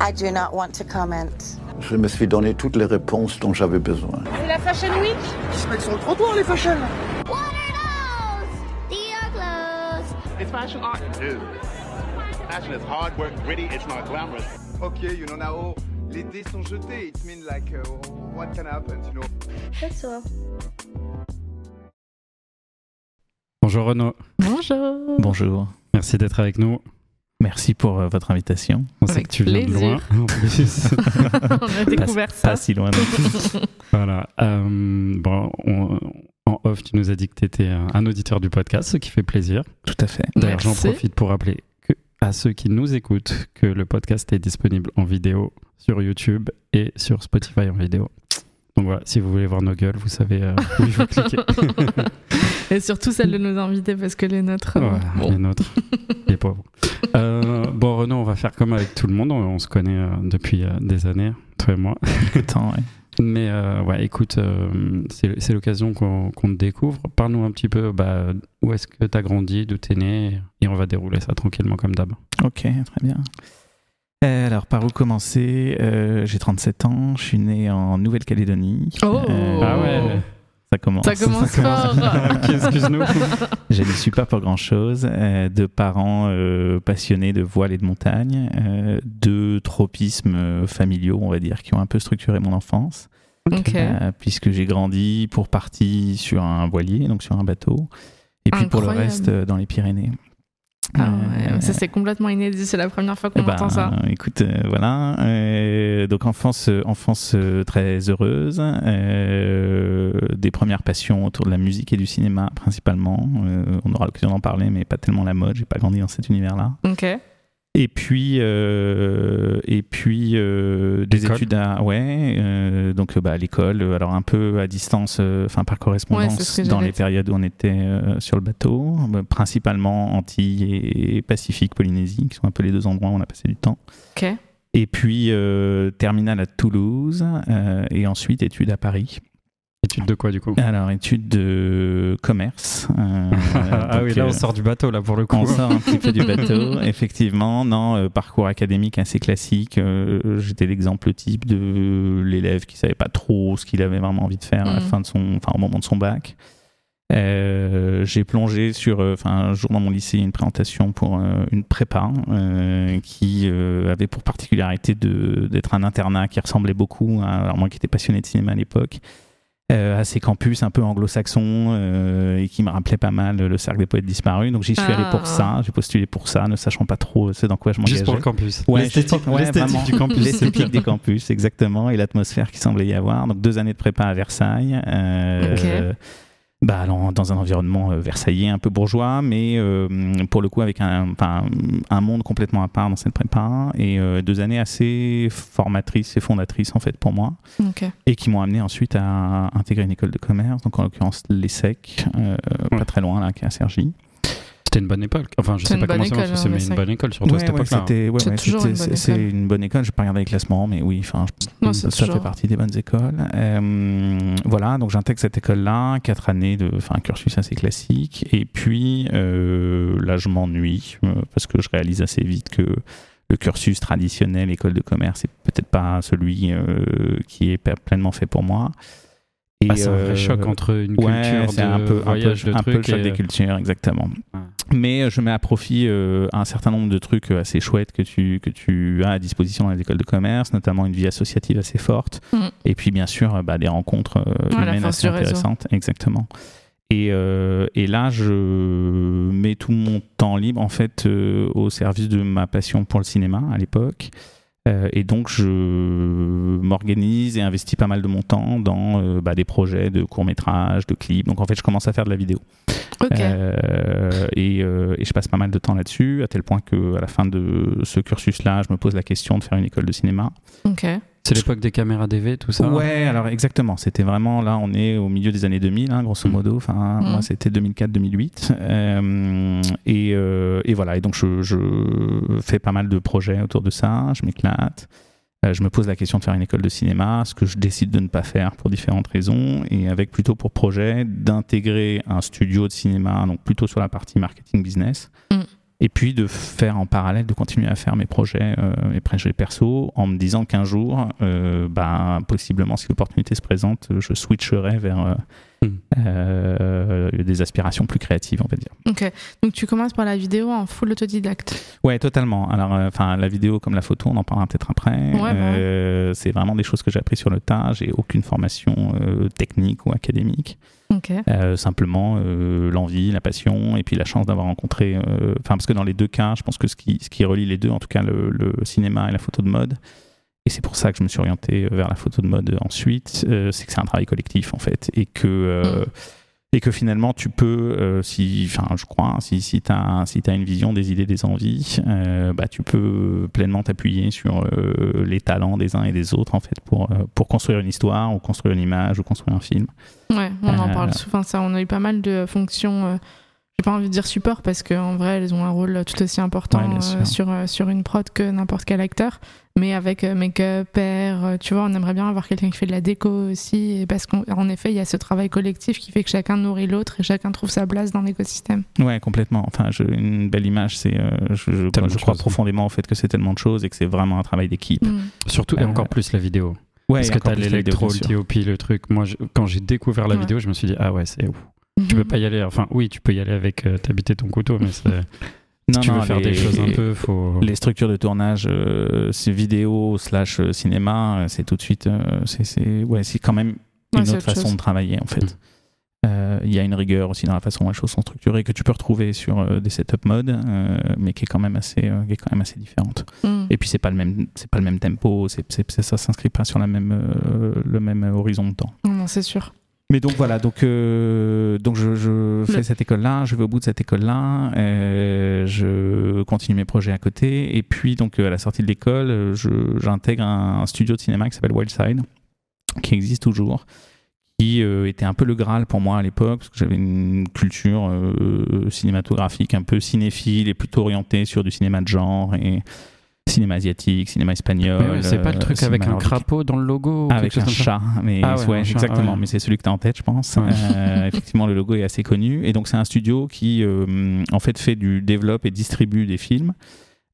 I do not want to comment. Je me suis donné toutes les réponses dont j'avais besoin. C'est la Fashion Week Ils se mettent sur le trottoir, les fashion What are those? These are clothes. It's fashion art. Dude. Fashion is hard work, gritty, it's not glamorous. Okay, you know now, les dés sont jetés. It means like, uh, what can happen, you know? That's all. Bonjour Renaud, Bonjour. Bonjour. merci d'être avec nous. Merci pour euh, votre invitation. On sait que tu viens de loin. En plus. On a découvert ça. Pas si loin. voilà. Euh, bon, on- en off, tu nous as dit que tu étais un, un auditeur du podcast, ce qui fait plaisir. Tout à fait. D'ailleurs, j'en profite pour rappeler que, à ceux qui nous écoutent que le podcast est disponible en vidéo sur YouTube et sur Spotify en vidéo. Donc voilà, si vous voulez voir nos gueules, vous savez euh, où il faut cliquer. Et surtout celle de nos invités parce que les nôtres. euh, Ouais, bon. les nôtres, les pauvres. Euh, bon, Renaud, on va faire comme avec tout le monde. On, on se connaît euh, depuis euh, des années, toi et moi. Temps, ouais. Mais euh, ouais, écoute, euh, c'est l'occasion qu'on te découvre. Parle-nous un petit peu bah, où est-ce que tu as grandi, d'où tu es né, et on va dérouler ça tranquillement comme d'hab. Ok, très bien. Euh, alors, par où commencer? Euh, J'ai 37 ans, je suis né en Nouvelle-Calédonie. Oh. Ah ouais Ça commence. Ça commence fort. Excuse-nous. Je n'y suis pas pour grand-chose. Euh, de parents euh, passionnés de voile et de montagne, euh, de tropismes euh, familiaux, on va dire, qui ont un peu structuré mon enfance. Euh, puisque j'ai grandi pour partie sur un voilier, donc sur un bateau, et puis pour le reste euh, dans les Pyrénées. Ah Euh, ouais, ça c'est complètement inédit, c'est la première fois qu'on ben, entend ça. Écoute, euh, voilà. Euh, donc enfance, euh, enfance euh, très heureuse, euh, des premières passions autour de la musique et du cinéma principalement. Euh, on aura l'occasion d'en parler, mais pas tellement la mode. J'ai pas grandi dans cet univers-là. Ok. Et puis, euh, et puis euh, des études à ouais, euh, donc bah, à l'école, alors un peu à distance, euh, enfin par correspondance dans les périodes où on était euh, sur le bateau, euh, principalement Antilles et Pacifique, Polynésie, qui sont un peu les deux endroits où on a passé du temps. Ok. Et puis euh, terminale à Toulouse euh, et ensuite études à Paris. Étude de quoi du coup Alors études de commerce. euh, Ah oui, là on euh, sort du bateau là pour le coup. on sort un petit peu du bateau, effectivement. Non, euh, parcours académique assez classique. Euh, J'étais l'exemple type de l'élève qui savait pas trop ce qu'il avait vraiment envie de faire à la Mhm. fin de son, enfin au moment de son bac. Euh, j'ai plongé sur, euh, enfin un jour dans mon lycée, une présentation pour euh, une prépa euh, qui euh, avait pour particularité de- d'être un internat qui ressemblait beaucoup, à, alors moi qui étais passionné de cinéma à l'époque, à ces campus un peu anglo-saxons euh, et qui me rappelait pas mal le cercle des poètes disparus. Donc j'y suis allé Ah. pour ça, j'ai postulé pour ça, ne sachant pas trop ce dans quoi je m'engageais. Juste pour le campus. Ouais, L'esthétique ouais, du campus. c'est L'esthétique des campus, exactement, et l'atmosphère qui semblait y avoir. Donc deux années de prépa à Versailles. euh, Ok. Bah, alors, dans un environnement euh, versaillais un peu bourgeois, mais euh, pour le coup avec un, enfin, un monde complètement à part dans cette prépa et euh, deux années assez formatrices et fondatrices en fait pour moi et qui m'ont amené ensuite à intégrer une école de commerce, donc en l'occurrence l'ESSEC, euh, Ouais. pas très loin là, qui est à Cergy. C'était une bonne école. Enfin, je sais pas comment bonne ça marche, école, c'est hein, mais le une bonne école surtout à cette Ouais, ouais, époque-là. c'était- ouais, C'est ouais, une bonne école. une bonne école. J'ai pas regardé les classements, mais oui, enfin, Non, ça, toujours- fait partie des bonnes écoles. Euh, voilà, donc j'intègre cette école-là, quatre années de, enfin, un cursus assez classique, et puis euh, là, je m'ennuie euh, parce que je réalise assez vite que le cursus traditionnel, école de commerce, c'est peut-être pas celui euh, qui est pleinement fait pour moi. Et, Ah, c'est un vrai euh, choc entre une Ouais, culture c'est de un peu, un peu, voyage de un peu le choc et- des cultures, exactement. Ouais. Mais euh, je mets à profit euh, un certain nombre de trucs euh, assez chouettes que tu, que tu as à disposition dans les écoles de commerce, notamment une vie associative assez forte. Mm. Et puis, bien sûr, euh, bah, des rencontres euh, Ouais, la humaines assez intéressantes. Exactement. Et, euh, et là, je mets tout mon temps libre, en fait, euh, au service de ma passion pour le cinéma à l'époque. Euh, et donc, je m'organise et investis pas mal de mon temps dans euh, bah, des projets de courts-métrages, de clips. Donc, en fait, je commence à faire de la vidéo. Ok. Euh, et, et je passe pas mal de temps là-dessus, à tel point que à la fin de ce cursus-là, je me pose la question de faire une école de cinéma. Ok. C'est l'époque des caméras DV, tout ça Ouais, alors exactement. C'était vraiment là, on est au milieu des années 2000, hein, grosso Mm. modo. Enfin, Mm. moi, c'était 2004-2008. Euh, et, euh, et voilà. Et donc, je, je fais pas mal de projets autour de ça. Je m'éclate. Euh, je me pose la question de faire une école de cinéma, ce que je décide de ne pas faire pour différentes raisons, et avec plutôt pour projet d'intégrer un studio de cinéma, donc plutôt sur la partie marketing business. Et puis de faire en parallèle, de continuer à faire mes projets, euh, mes projets perso, en me disant qu'un jour, euh, bah, possiblement, si l'opportunité se présente, je switcherai vers euh, des aspirations plus créatives, on va dire. Ok. Donc tu commences par la vidéo en full autodidacte. Ouais, totalement. Alors, euh, enfin, la vidéo comme la photo, on en parlera peut-être après. Ouais, Euh, c'est vraiment des choses que j'ai appris sur le tas. J'ai aucune formation technique ou académique. Ok. Simplement l'envie, la passion et puis la chance d'avoir rencontré. Enfin, parce que dans les deux cas, je pense que ce qui, ce qui relie les deux, en tout cas le, le cinéma et la photo de mode, et c'est pour ça que je me suis orienté vers la photo de mode ensuite, euh, c'est que c'est un travail collectif en fait, et que euh, et que finalement tu peux, euh, si, enfin, je crois, hein, si si t'as si t'as une vision, des idées, des envies, euh, bah tu peux pleinement t'appuyer sur euh, les talents des uns et des autres en fait pour euh, pour construire une histoire ou construire une image ou construire un film. Ouais, on en Euh, parle souvent. Ça, on a eu pas mal de fonctions. J'ai pas envie de dire support parce qu'en vrai, elles ont un rôle tout aussi important Ouais, euh, sur, euh, sur une prod que n'importe quel acteur. Mais avec euh, make-up, air, tu vois, on aimerait bien avoir quelqu'un qui fait de la déco aussi. Et parce qu'en en effet, il y a ce travail collectif qui fait que chacun nourrit l'autre et chacun trouve sa place dans l'écosystème. Ouais, complètement. Enfin, je- une belle image, c'est, euh, je, je- crois profondément au fait que c'est tellement de choses et que c'est vraiment un travail d'équipe. Mm. Surtout, et Euh, encore plus la vidéo. Ouais, Parce que t'as l'électro, le. TOP, le truc. Moi, je- quand j'ai découvert la Ouais. vidéo, je me suis dit, ah ouais, c'est ouf. Tu peux pas y aller. Enfin, oui, tu peux y aller avec euh, t'habiter ton couteau, mais c'est- si Non, tu veux non, faire les- des choses un peu, faut. Les structures de tournage, euh, c'est vidéo slash euh, cinéma, euh, c'est tout de suite, euh, c'est, c'est, ouais, c'est quand même une autre autre façon chose. de travailler en fait. Mm. Euh, Il y a une rigueur aussi dans la façon dont les choses sont structurées que tu peux retrouver sur euh, des setup modes, euh, mais qui est quand même assez, euh, qui est quand même assez différente. Mm. Et puis c'est pas le même, c'est pas le même tempo, c'est, ça s'inscrit pas sur la même, euh, le même horizon de temps. Non, c'est sûr. Mais donc voilà, donc, euh, donc je, je fais Le- cette école-là, je vais au bout de cette école-là, euh, je continue mes projets à côté, et puis donc euh, à la sortie de l'école, j'intègre un, studio de cinéma qui s'appelle Wildside, qui existe toujours, qui était un peu le Graal pour moi à l'époque, parce que j'avais une culture cinématographique un peu cinéphile et plutôt orientée sur du cinéma de genre et cinéma asiatique, cinéma espagnol. C'est pas le euh, truc avec un crapaud dans le logo Avec quelque un chat, mais Ah ouais, ouais, un chat, exactement. ouais. Mais c'est celui que tu as en tête, je pense. Euh, effectivement, le logo est assez connu. Et donc, c'est un studio qui, euh, en fait, fait du développe et distribue des films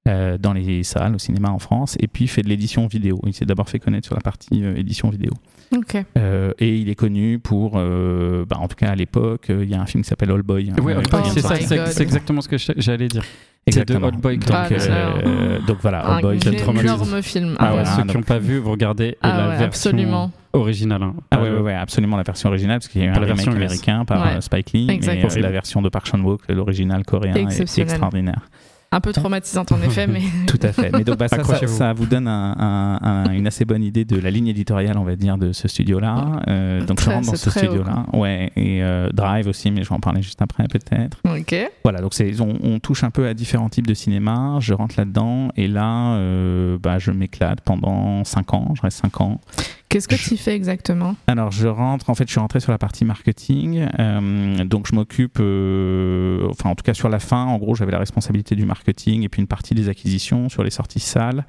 euh, dans les salles, au cinéma en France, et puis fait de l'édition vidéo. Il s'est d'abord fait connaître sur la partie euh, édition vidéo. Ok. Euh, et il est connu pour, euh, bah, en tout cas à l'époque, euh, il y a un film qui s'appelle All Boy. hein, Old Boy, de c'est ça, c'est c'est exactement ce que j'allais dire. Exactement. C'est de Old Boy donc, Ah, euh, donc voilà, un All Boy. quel traumatisme. énorme film. Ah, Ah, ouais, ceux qui n'ont pas vu, vous regardez Ah la ouais, version absolument. originale. hein. Ah ouais, ouais, ouais, absolument la version originale parce qu'il y a eu un la remake américain par Ouais. Spike Lee Exact. et euh, la version de Park Chan-wook, l'original coréen, est Exceptionnel. extraordinaire. Un peu traumatisante en effet, mais Tout à fait. Mais donc bah, ça, ça, vous donne un- un- un- une assez bonne idée de la ligne éditoriale, on va dire, de ce studio-là. Euh, donc je rentre dans ce studio-là, ouais, et euh, Drive aussi, mais je vais en parler juste après peut-être. ok. Voilà, donc c'est, on, on touche un peu à différents types de cinéma. Je rentre là-dedans et là, euh, bah, je m'éclate pendant 5 ans. Je reste 5 ans. Qu'est-ce que Je- tu fais exactement Alors, je rentre, en fait, je suis rentré sur la partie marketing. euh, donc, je m'occupe, euh, enfin, en tout cas, sur la fin, en gros, j'avais la responsabilité du marketing et puis une partie des acquisitions sur les sorties salles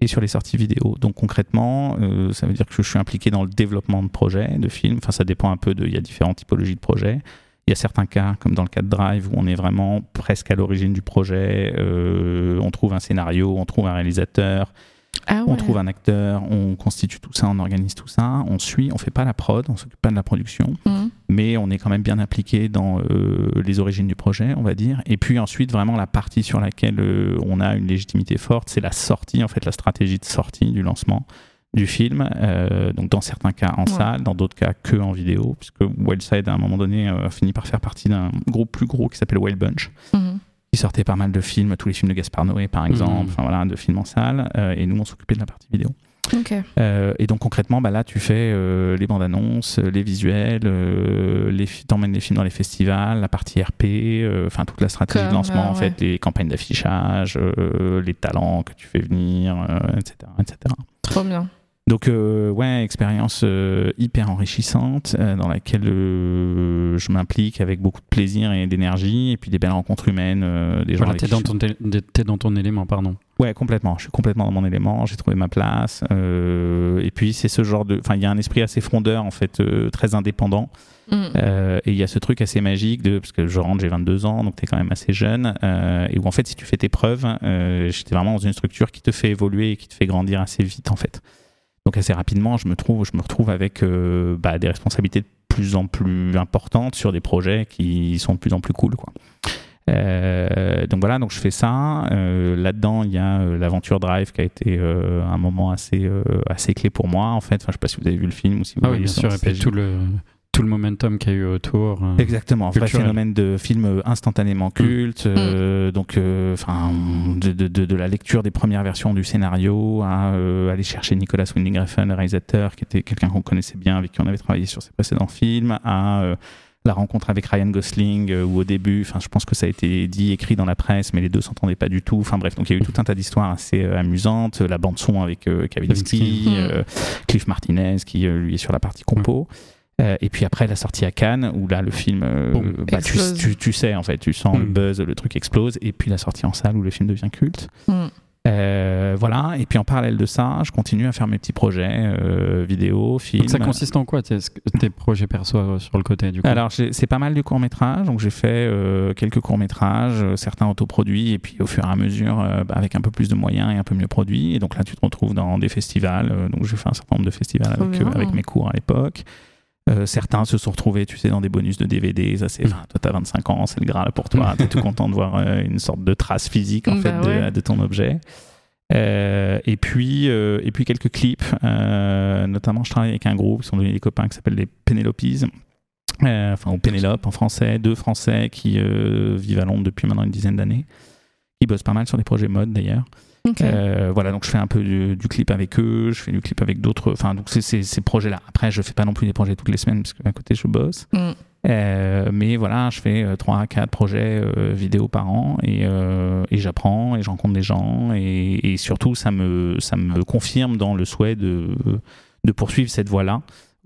et sur les sorties vidéo. Donc, concrètement, euh, ça veut dire que je suis impliqué dans le développement de projets, de films. Enfin, ça dépend un peu de. Il y a différentes typologies de projets. Il y a certains cas, comme dans le cas de Drive, où on est vraiment presque à l'origine du projet. euh, on trouve un scénario, on trouve un réalisateur, Ah on trouve un acteur, on constitue tout ça, on organise tout ça, on suit, on fait pas la prod, on s'occupe pas de la production, Mhm. mais on est quand même bien impliqué dans euh, les origines du projet, on va dire. Et puis ensuite, vraiment la partie sur laquelle euh, on a une légitimité forte, c'est la sortie, en fait, la stratégie de sortie du lancement du film. Euh, donc dans certains cas en Ouais. salle, dans d'autres cas que en vidéo, puisque Wildside à un moment donné a fini par faire partie d'un groupe plus gros qui s'appelle Wild Bunch Mhm. Qui sortait pas mal de films, tous les films de Gaspard Noé par exemple, Mhm. enfin voilà, de films en salle, euh, et nous on s'occupait de la partie vidéo. Euh, et donc concrètement, bah là tu fais euh, les bandes annonces, les visuels, euh, les t'emmènes les films dans les festivals, la partie RP, enfin toute la stratégie de lancement en fait, les campagnes d'affichage, les talents que tu fais venir, etc., etc. Trop bien. Donc euh, ouais, expérience euh, hyper enrichissante euh, dans laquelle euh, je m'implique avec beaucoup de plaisir et d'énergie et puis des belles rencontres humaines, euh, des gens Voilà, t'es dans, je- ton té- t'es dans ton élément, pardon. Ouais, complètement. Je suis complètement dans mon élément. J'ai trouvé ma place. euh, et puis c'est ce genre de, enfin il y a un esprit assez frondeur en fait, euh, très indépendant. Mm. Euh, et il y a ce truc assez magique de parce que je rentre, j'ai 22 ans, donc tu es quand même assez jeune, euh, et où en fait si tu fais tes preuves, euh, j'étais vraiment dans une structure qui te fait évoluer et qui te fait grandir assez vite en fait. Donc assez rapidement, je me trouve, je me retrouve avec euh, bah, des responsabilités de plus en plus importantes sur des projets qui sont de plus en plus cool quoi. Euh, donc voilà, donc je fais ça. Euh, Là-dedans, il y a euh, l'aventure Drive qui a été un moment assez assez clé pour moi en fait. Enfin, je sais pas si vous avez vu le film ou si vous Ah oui, bien sûr. Et puis tout le, tout le momentum qu'il y a eu autour. euh, Exactement, vrai phénomène de film euh, instantanément culte, euh, donc euh, enfin de, de, de, de la lecture des premières versions du scénario à euh, aller chercher Nicolas Winding Refn, le réalisateur, qui était quelqu'un qu'on connaissait bien, avec qui on avait travaillé sur ses précédents films, à euh, la rencontre avec Ryan Gosling, euh, où au début, enfin je pense que ça a été dit, écrit dans la presse, mais les deux s'entendaient pas du tout. Enfin bref, donc il y a eu tout un tas d'histoires assez euh, amusantes, la bande son avec euh, Kavinsky, euh, Cliff Martinez qui euh, lui est sur la partie compo. Euh, et puis après la sortie à Cannes où là le film euh, bah, tu, explose. tu, tu sais en fait tu sens le Mm. buzz le truc explose et puis la sortie en salle où le film devient culte Mm. Euh, voilà et puis en parallèle de ça je continue à faire mes petits projets euh, vidéo films Donc ça consiste en quoi tes, tes projets perso euh, sur le côté du coup? Alors c'est pas mal du court métrage, donc j'ai fait euh, quelques courts métrages, certains autoproduits, et puis au fur et à mesure euh, bah, avec un peu plus de moyens et un peu mieux produits. Et donc là tu te retrouves dans des festivals, euh, donc j'ai fait un certain nombre de festivals euh, avec mes cours à l'époque. Euh, certains se sont retrouvés, tu sais, dans des bonus de DVD. Ça, c'est, enfin, toi, t'as 25 ans, c'est le Graal pour toi. T'es tout content de voir euh, une sorte de trace physique en Bah fait de, ouais. de ton objet. Euh, et puis et puis quelques clips. Notamment, je travaille avec un groupe, qui sont devenus des copains, qui s'appellent les Penelopes. Euh, enfin, ou Pénélope en français, deux Français qui vivent à Londres depuis maintenant une dizaine d'années, qui bossent pas mal sur des projets mode d'ailleurs. Euh, voilà, donc je fais un peu du, du clip avec eux, je fais du clip avec d'autres, enfin, donc c'est ces projets-là. Après, je fais pas non plus des projets toutes les semaines parce qu'à côté, je bosse. Mm. Euh, mais voilà, je fais 3 à 4 projets euh, vidéo par an et, et j'apprends et je rencontre des gens et, et surtout, ça me, ça me confirme dans le souhait de, de poursuivre cette voie-là.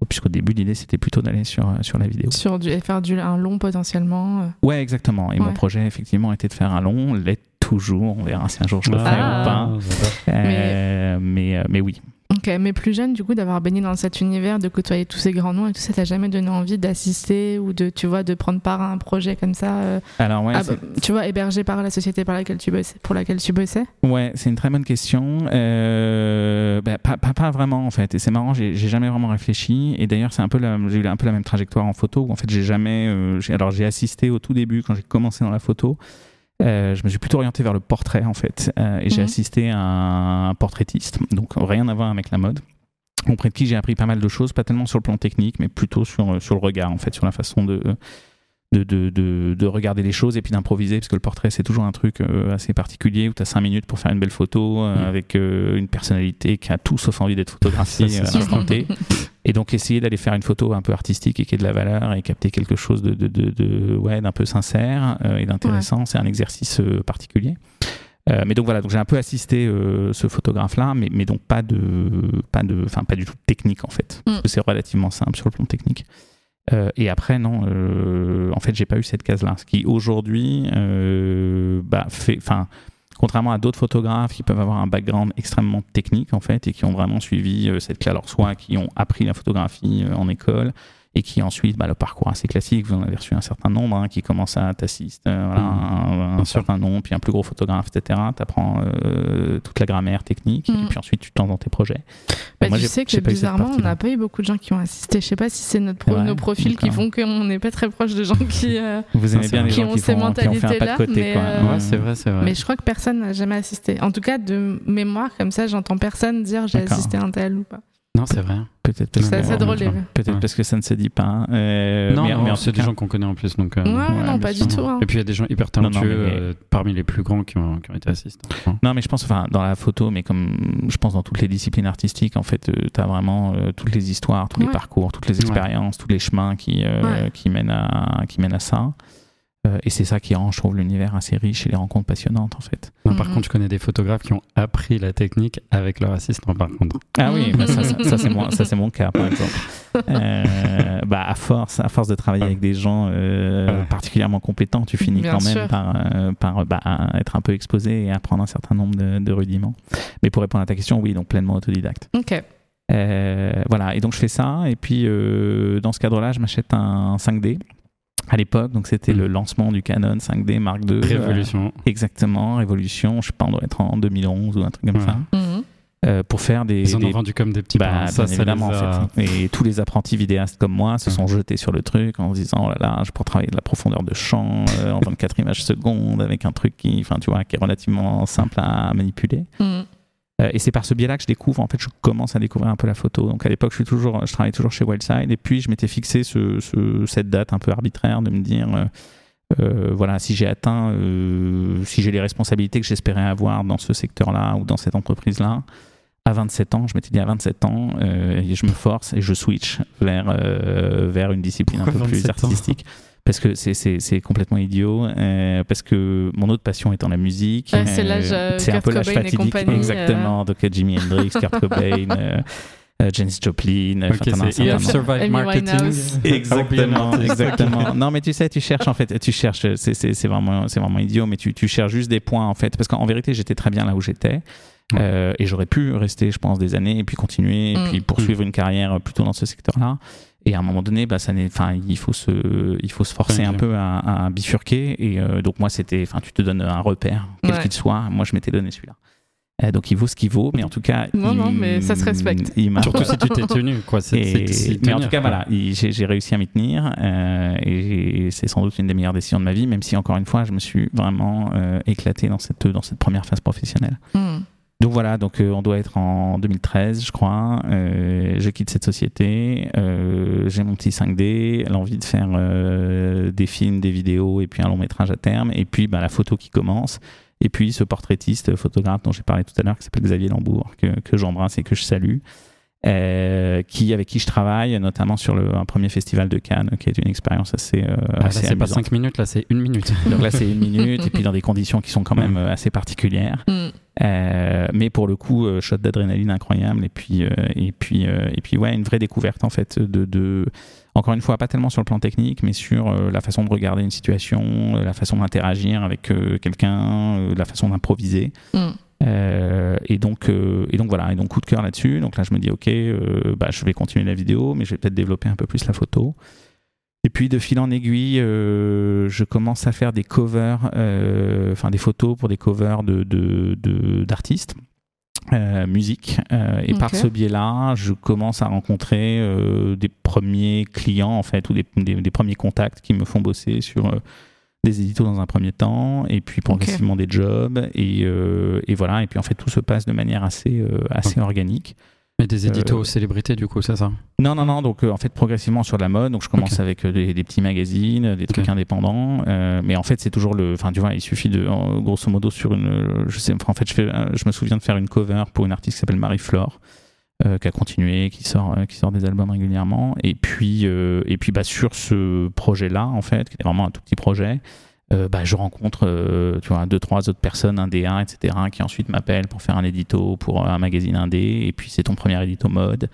Puisqu'au début, l'idée, c'était plutôt d'aller sur, sur la vidéo. Sur du, et faire du, un long potentiellement. euh. Ouais, exactement. Et mon projet, effectivement, était de faire un long, l'est toujours. On verra si un jour je le fais Ah. ou pas. Euh, mais, euh, mais oui. Mais plus jeune, du coup, d'avoir baigné dans cet univers, de côtoyer tous ces grands noms et tout ça, t'as jamais donné envie d'assister ou de, tu vois, de prendre part à un projet comme ça, euh, Alors, ouais, ah, bah, tu vois, hébergé par la société par laquelle tu bossais, pour laquelle tu bossais? Ouais, c'est une très bonne question. Euh, bah, pas, pas, pas vraiment en fait. Et c'est marrant, j'ai jamais vraiment réfléchi. Et d'ailleurs, c'est un peu j'ai eu un peu la même trajectoire en photo où en fait j'ai jamais. euh, alors j'ai assisté au tout début quand j'ai commencé dans la photo. Euh, je me suis plutôt orienté vers le portrait en fait. Euh, et j'ai Mhm. assisté à un portraitiste, donc rien à voir avec la mode. Auprès de qui j'ai appris pas mal de choses, pas tellement sur le plan technique, mais plutôt sur, sur le regard en fait, sur la façon de, de, de, de, de regarder les choses et puis d'improviser parce que le portrait c'est toujours un truc euh, assez particulier où tu as 5 minutes pour faire une belle photo euh, Mm. avec euh, une personnalité qui a tout sauf envie d'être photographiée et donc essayer d'aller faire une photo un peu artistique et qui ait de la valeur et capter quelque chose de, de, de, de- ouais, d'un peu sincère euh, et d'intéressant c'est un exercice euh, particulier Euh, mais donc voilà, donc j'ai un peu assisté ce photographe-là, mais, mais donc pas de, pas de, enfin pas du tout technique en fait. Mm. Parce que c'est relativement simple sur le plan technique. Euh, et après, non, euh, en fait, j'ai pas eu cette case-là. Ce qui aujourd'hui euh, bah, fait, enfin, contrairement à d'autres photographes qui peuvent avoir un background extrêmement technique en fait et qui ont vraiment suivi euh, cette clé à leur soi, qui ont appris la photographie euh, en école et qui ensuite, bah, le parcours assez classique, vous en avez reçu un certain nombre, hein, qui commence à t'assister, euh, voilà, Mm. un, certain nombre, puis un plus gros photographe, etc. Tu apprends toute la grammaire technique Mm. et puis ensuite tu te lances dans tes projets. Bah, Moi, tu sais que bizarrement, on n'a pas eu beaucoup de gens qui ont assisté. Je sais pas si c'est notre pro- Ouais, nos profils qui font qu'on n'est pas très proche de gens qui. euh, Vous aimez bien les Qui gens ont qui, ces font, qui ont fait un pas mentalités-là, de côté. mais, euh, Ouais, c'est vrai, c'est vrai. Mais je crois que personne n'a jamais assisté. En tout cas, de mémoire, comme ça, j'entends personne dire j'ai assisté à un tel ou pas. Non, c'est vrai. Peut-être C'est drôle. peut-être Ouais. parce que ça ne se dit pas. Euh, non, mais, non, mais c'est des gens qu'on connaît en plus. Donc, euh, Ouais, ouais, non, pas sûr. du tout. hein. Et puis il y a des gens hyper Non, non, talentueux mais- euh, parmi les plus grands qui ont, qui ont été assistants. Hein. Non, mais je pense, enfin, dans la photo, mais comme je pense dans toutes les disciplines artistiques, en fait, tu as vraiment euh, toutes les histoires, tous les parcours, toutes les expériences, tous les chemins qui, euh, Ouais. qui, mènent à, qui mènent à ça. Euh, et c'est ça qui rend, je trouve, l'univers assez riche et les rencontres passionnantes, en fait. Non, par Mhm. contre, je connais des photographes qui ont appris la technique avec leur assistant, par contre. Ah oui, bah ça, ça, ça, c'est mon, ça c'est mon cas par exemple. Euh, bah à force, à force de travailler avec des gens euh, Ouais. particulièrement compétents, tu finis Bien quand même sûr. par, euh, par bah, être un peu exposé et apprendre un certain nombre de, de rudiments. Mais pour répondre à ta question, oui, donc pleinement autodidacte. Ok. Euh, voilà, et donc je fais ça, et puis euh, dans ce cadre-là, je m'achète un 5D. À l'époque, donc c'était le lancement du Canon 5D Mark II. Révolution. Euh, exactement, Révolution. Je sais pas, on doit être en 2011 ou un truc comme Ouais. ça. Mhm. Euh, pour faire des, Ils en des ont vendu comme des petits bah, pains. Ça, bien ça évidemment, a- en fait. Et tous les apprentis vidéastes comme moi se sont jetés sur le truc en se disant, oh là là, je pourrais travailler de la profondeur de champ euh, en 24 images secondes avec un truc qui, enfin, tu vois, qui est relativement simple à manipuler. Mhm. Euh, et c'est par ce biais-là que je découvre, en fait, je commence à découvrir un peu la photo. Donc à l'époque, je suis toujours, je travaillais toujours chez Wildside, et puis je m'étais fixé ce, ce- cette date un peu arbitraire de me dire, euh, euh, voilà, si j'ai atteint, euh, si j'ai les responsabilités que j'espérais avoir dans ce secteur-là ou dans cette entreprise-là, à 27 ans, je m'étais dit à 27 ans, et je me force et je switch vers, vers une discipline un peu plus 27 ans? artistique. Parce que c'est- c'est c'est complètement idiot. euh, parce que mon autre passion étant la musique. Ouais, c'est l'âge, euh, c'est un peu l'âge fatidique. compagnie, euh. Exactement. Donc Jimi Hendrix, Kurt Cobain, euh, euh, Janis Joplin. Ok, enfin, t'en as un c'est certain EF nombre. Survive Marketing. Exactement, exactement. Non, mais tu sais, tu cherches en fait, tu cherches, c'est- c'est c'est vraiment, c'est vraiment idiot, mais tu, tu cherches juste des points en fait, parce qu'en vérité, j'étais très bien là où j'étais. Ouais. euh, et j'aurais pu rester, je pense, des années et puis continuer et Mm. puis poursuivre une carrière plutôt dans ce secteur-là. Et à un moment donné, bah, ça n'est, enfin, il faut se, il faut se forcer un peu à, à bifurquer. Et euh, donc moi, c'était, enfin, tu te donnes un repère, quel Ouais. qu'il soit. Moi, je m'étais donné celui-là. Euh, donc il vaut ce qu'il vaut, mais en tout cas, Non, il- non, mais ça se respecte. Il Surtout si tu t'es tenu, quoi. Et- mais en tout cas, quoi. voilà, il- j'ai réussi à m'y tenir euh, et c'est sans doute une des meilleures décisions de ma vie, même si encore une fois, je me suis vraiment euh, éclaté dans cette, dans cette première phase professionnelle. Mhm. Donc voilà, donc euh, on doit être en 2013, je crois. Euh, je quitte cette société, euh, j'ai mon petit 5D, l'envie de faire des films, des vidéos et puis un long métrage à terme, et puis bah, la photo qui commence. Et puis ce portraitiste, photographe dont j'ai parlé tout à l'heure, qui s'appelle Xavier Lambourg, que j'embrasse et que je salue, euh, qui, avec qui je travaille, notamment sur le, un premier festival de Cannes, qui est une expérience assez, euh, Ah, là, assez c'est pas amusante. 5 minutes, là, c'est une minute. Donc là, c'est une minute, et puis dans des conditions qui sont quand même euh, assez particulières. Mhm. Euh, mais pour le coup, euh, shot d'adrénaline incroyable, et puis, euh, et, puis, euh, et puis, ouais, une vraie découverte, en fait, de. de encore une fois, pas tellement sur le plan technique, mais sur euh, la façon de regarder une situation, la façon d'interagir avec euh, quelqu'un, euh, la façon d'improviser. Mhm. Euh, et donc, euh, et donc voilà, et donc coup de cœur là-dessus. Donc là, je me dis, ok, euh, bah, je vais continuer la vidéo, mais je vais peut-être développer un peu plus la photo. Et puis de fil en aiguille, je commence à faire des covers, enfin des photos pour des covers de de- de- d'artistes. euh, musique Euh, et par ce biais-là, je commence à rencontrer euh, des premiers clients en fait ou des, des- des premiers contacts qui me font bosser sur des éditos dans un premier temps et puis progressivement des jobs et, euh, et voilà et puis en fait tout se passe de manière assez euh, assez organique. Mais des éditos Euh, célébrités, du coup, c'est ça? Non, non, non. Donc, en fait, progressivement sur la mode. Donc, je commence avec des, des petits magazines, des trucs indépendants. mais en fait, c'est toujours le. Enfin, tu vois, il suffit de, grosso modo, sur une. Je sais. en fait, je fais. Je me souviens de faire une cover pour une artiste qui s'appelle Marie Flore. Euh, qui a continué, qui sort, euh, qui sort des albums régulièrement, et puis, euh, et puis, bah, sur ce projet-là, en fait, qui est vraiment un tout petit projet, euh, bah, je rencontre, tu vois, deux, trois autres personnes, un DA, etc., qui ensuite m'appellent pour faire un édito pour un magazine indé, et puis c'est ton premier édito mode.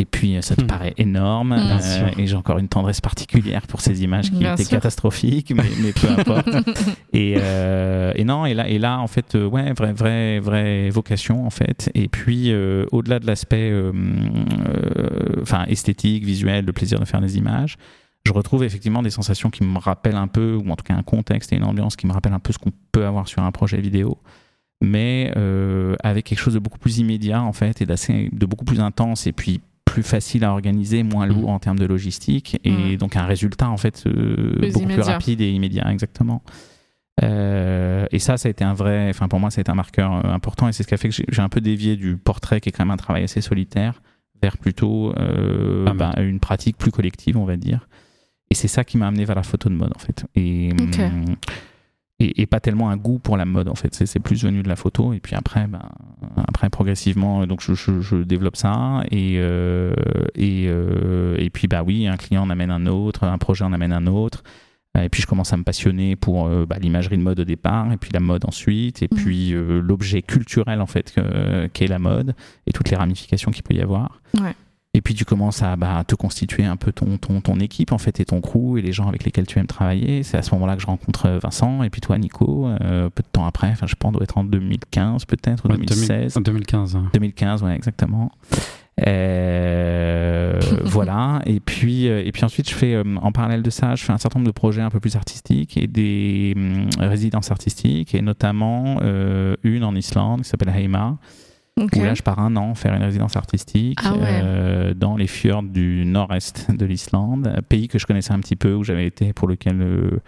Et puis euh, ça te Hmm. paraît énorme, euh, et j'ai encore une tendresse particulière pour ces images qui Bien étaient sûr. catastrophiques, mais, mais peu importe. et, euh, et non, et là, et là en fait, ouais, vraie, vraie, vraie vocation en fait. Et puis euh, au-delà de l'aspect, euh, euh, enfin esthétique, visuel, le plaisir de faire des images, je retrouve effectivement des sensations qui me rappellent un peu, ou en tout cas un contexte et une ambiance qui me rappellent un peu ce qu'on peut avoir sur un projet vidéo, mais euh, avec quelque chose de beaucoup plus immédiat en fait et d'assez, de beaucoup plus intense et puis plus facile à organiser, moins lourd en termes de logistique et Mhm. donc un résultat en fait euh, Plus beaucoup plus rapide et immédiat exactement. Euh, et ça, ça a été un vrai, enfin pour moi, ça a été un marqueur euh, important et c'est ce qui a fait que j'ai, un peu dévié du portrait qui est quand même un travail assez solitaire vers plutôt euh, Ah, ben, une pratique plus collective, on va dire. Et c'est ça qui m'a amené vers la photo de mode en fait. Et, Ok. Et, et pas tellement un goût pour la mode en fait. C'est, plus venu de la photo et puis après, ben, après progressivement, donc je, je- je développe ça et euh, et, euh, et puis bah oui, un client en amène un autre, un projet en amène un autre. Et puis je commence à me passionner pour euh, bah, l'imagerie de mode au départ, et puis la mode ensuite, et Mhm. puis euh, l'objet culturel en fait que- qu'est la mode et toutes les ramifications qu'il peut y avoir. Ouais. Et puis tu commences à bah, te constituer un peu ton, ton, ton équipe en fait et ton crew et les gens avec lesquels tu aimes travailler. C'est à ce moment-là que je rencontre euh, Vincent et puis toi Nico, euh, peu de temps après, enfin je pense doit être en 2015 peut-être, ou Ouais, 2016. 2000 2015. hein. 2015, ouais, exactement. Euh, voilà. Et puis, et puis ensuite, je fais, en parallèle de ça, je fais un certain nombre de projets un peu plus artistiques et des hum, résidences artistiques, et notamment euh, une en Islande qui s'appelle Heima, Ok. où là, je pars un an faire une résidence artistique Ah ouais. euh, dans les fjords du nord-est de l'Islande, un pays que je connaissais un petit peu, où j'avais été, pour lequel euh,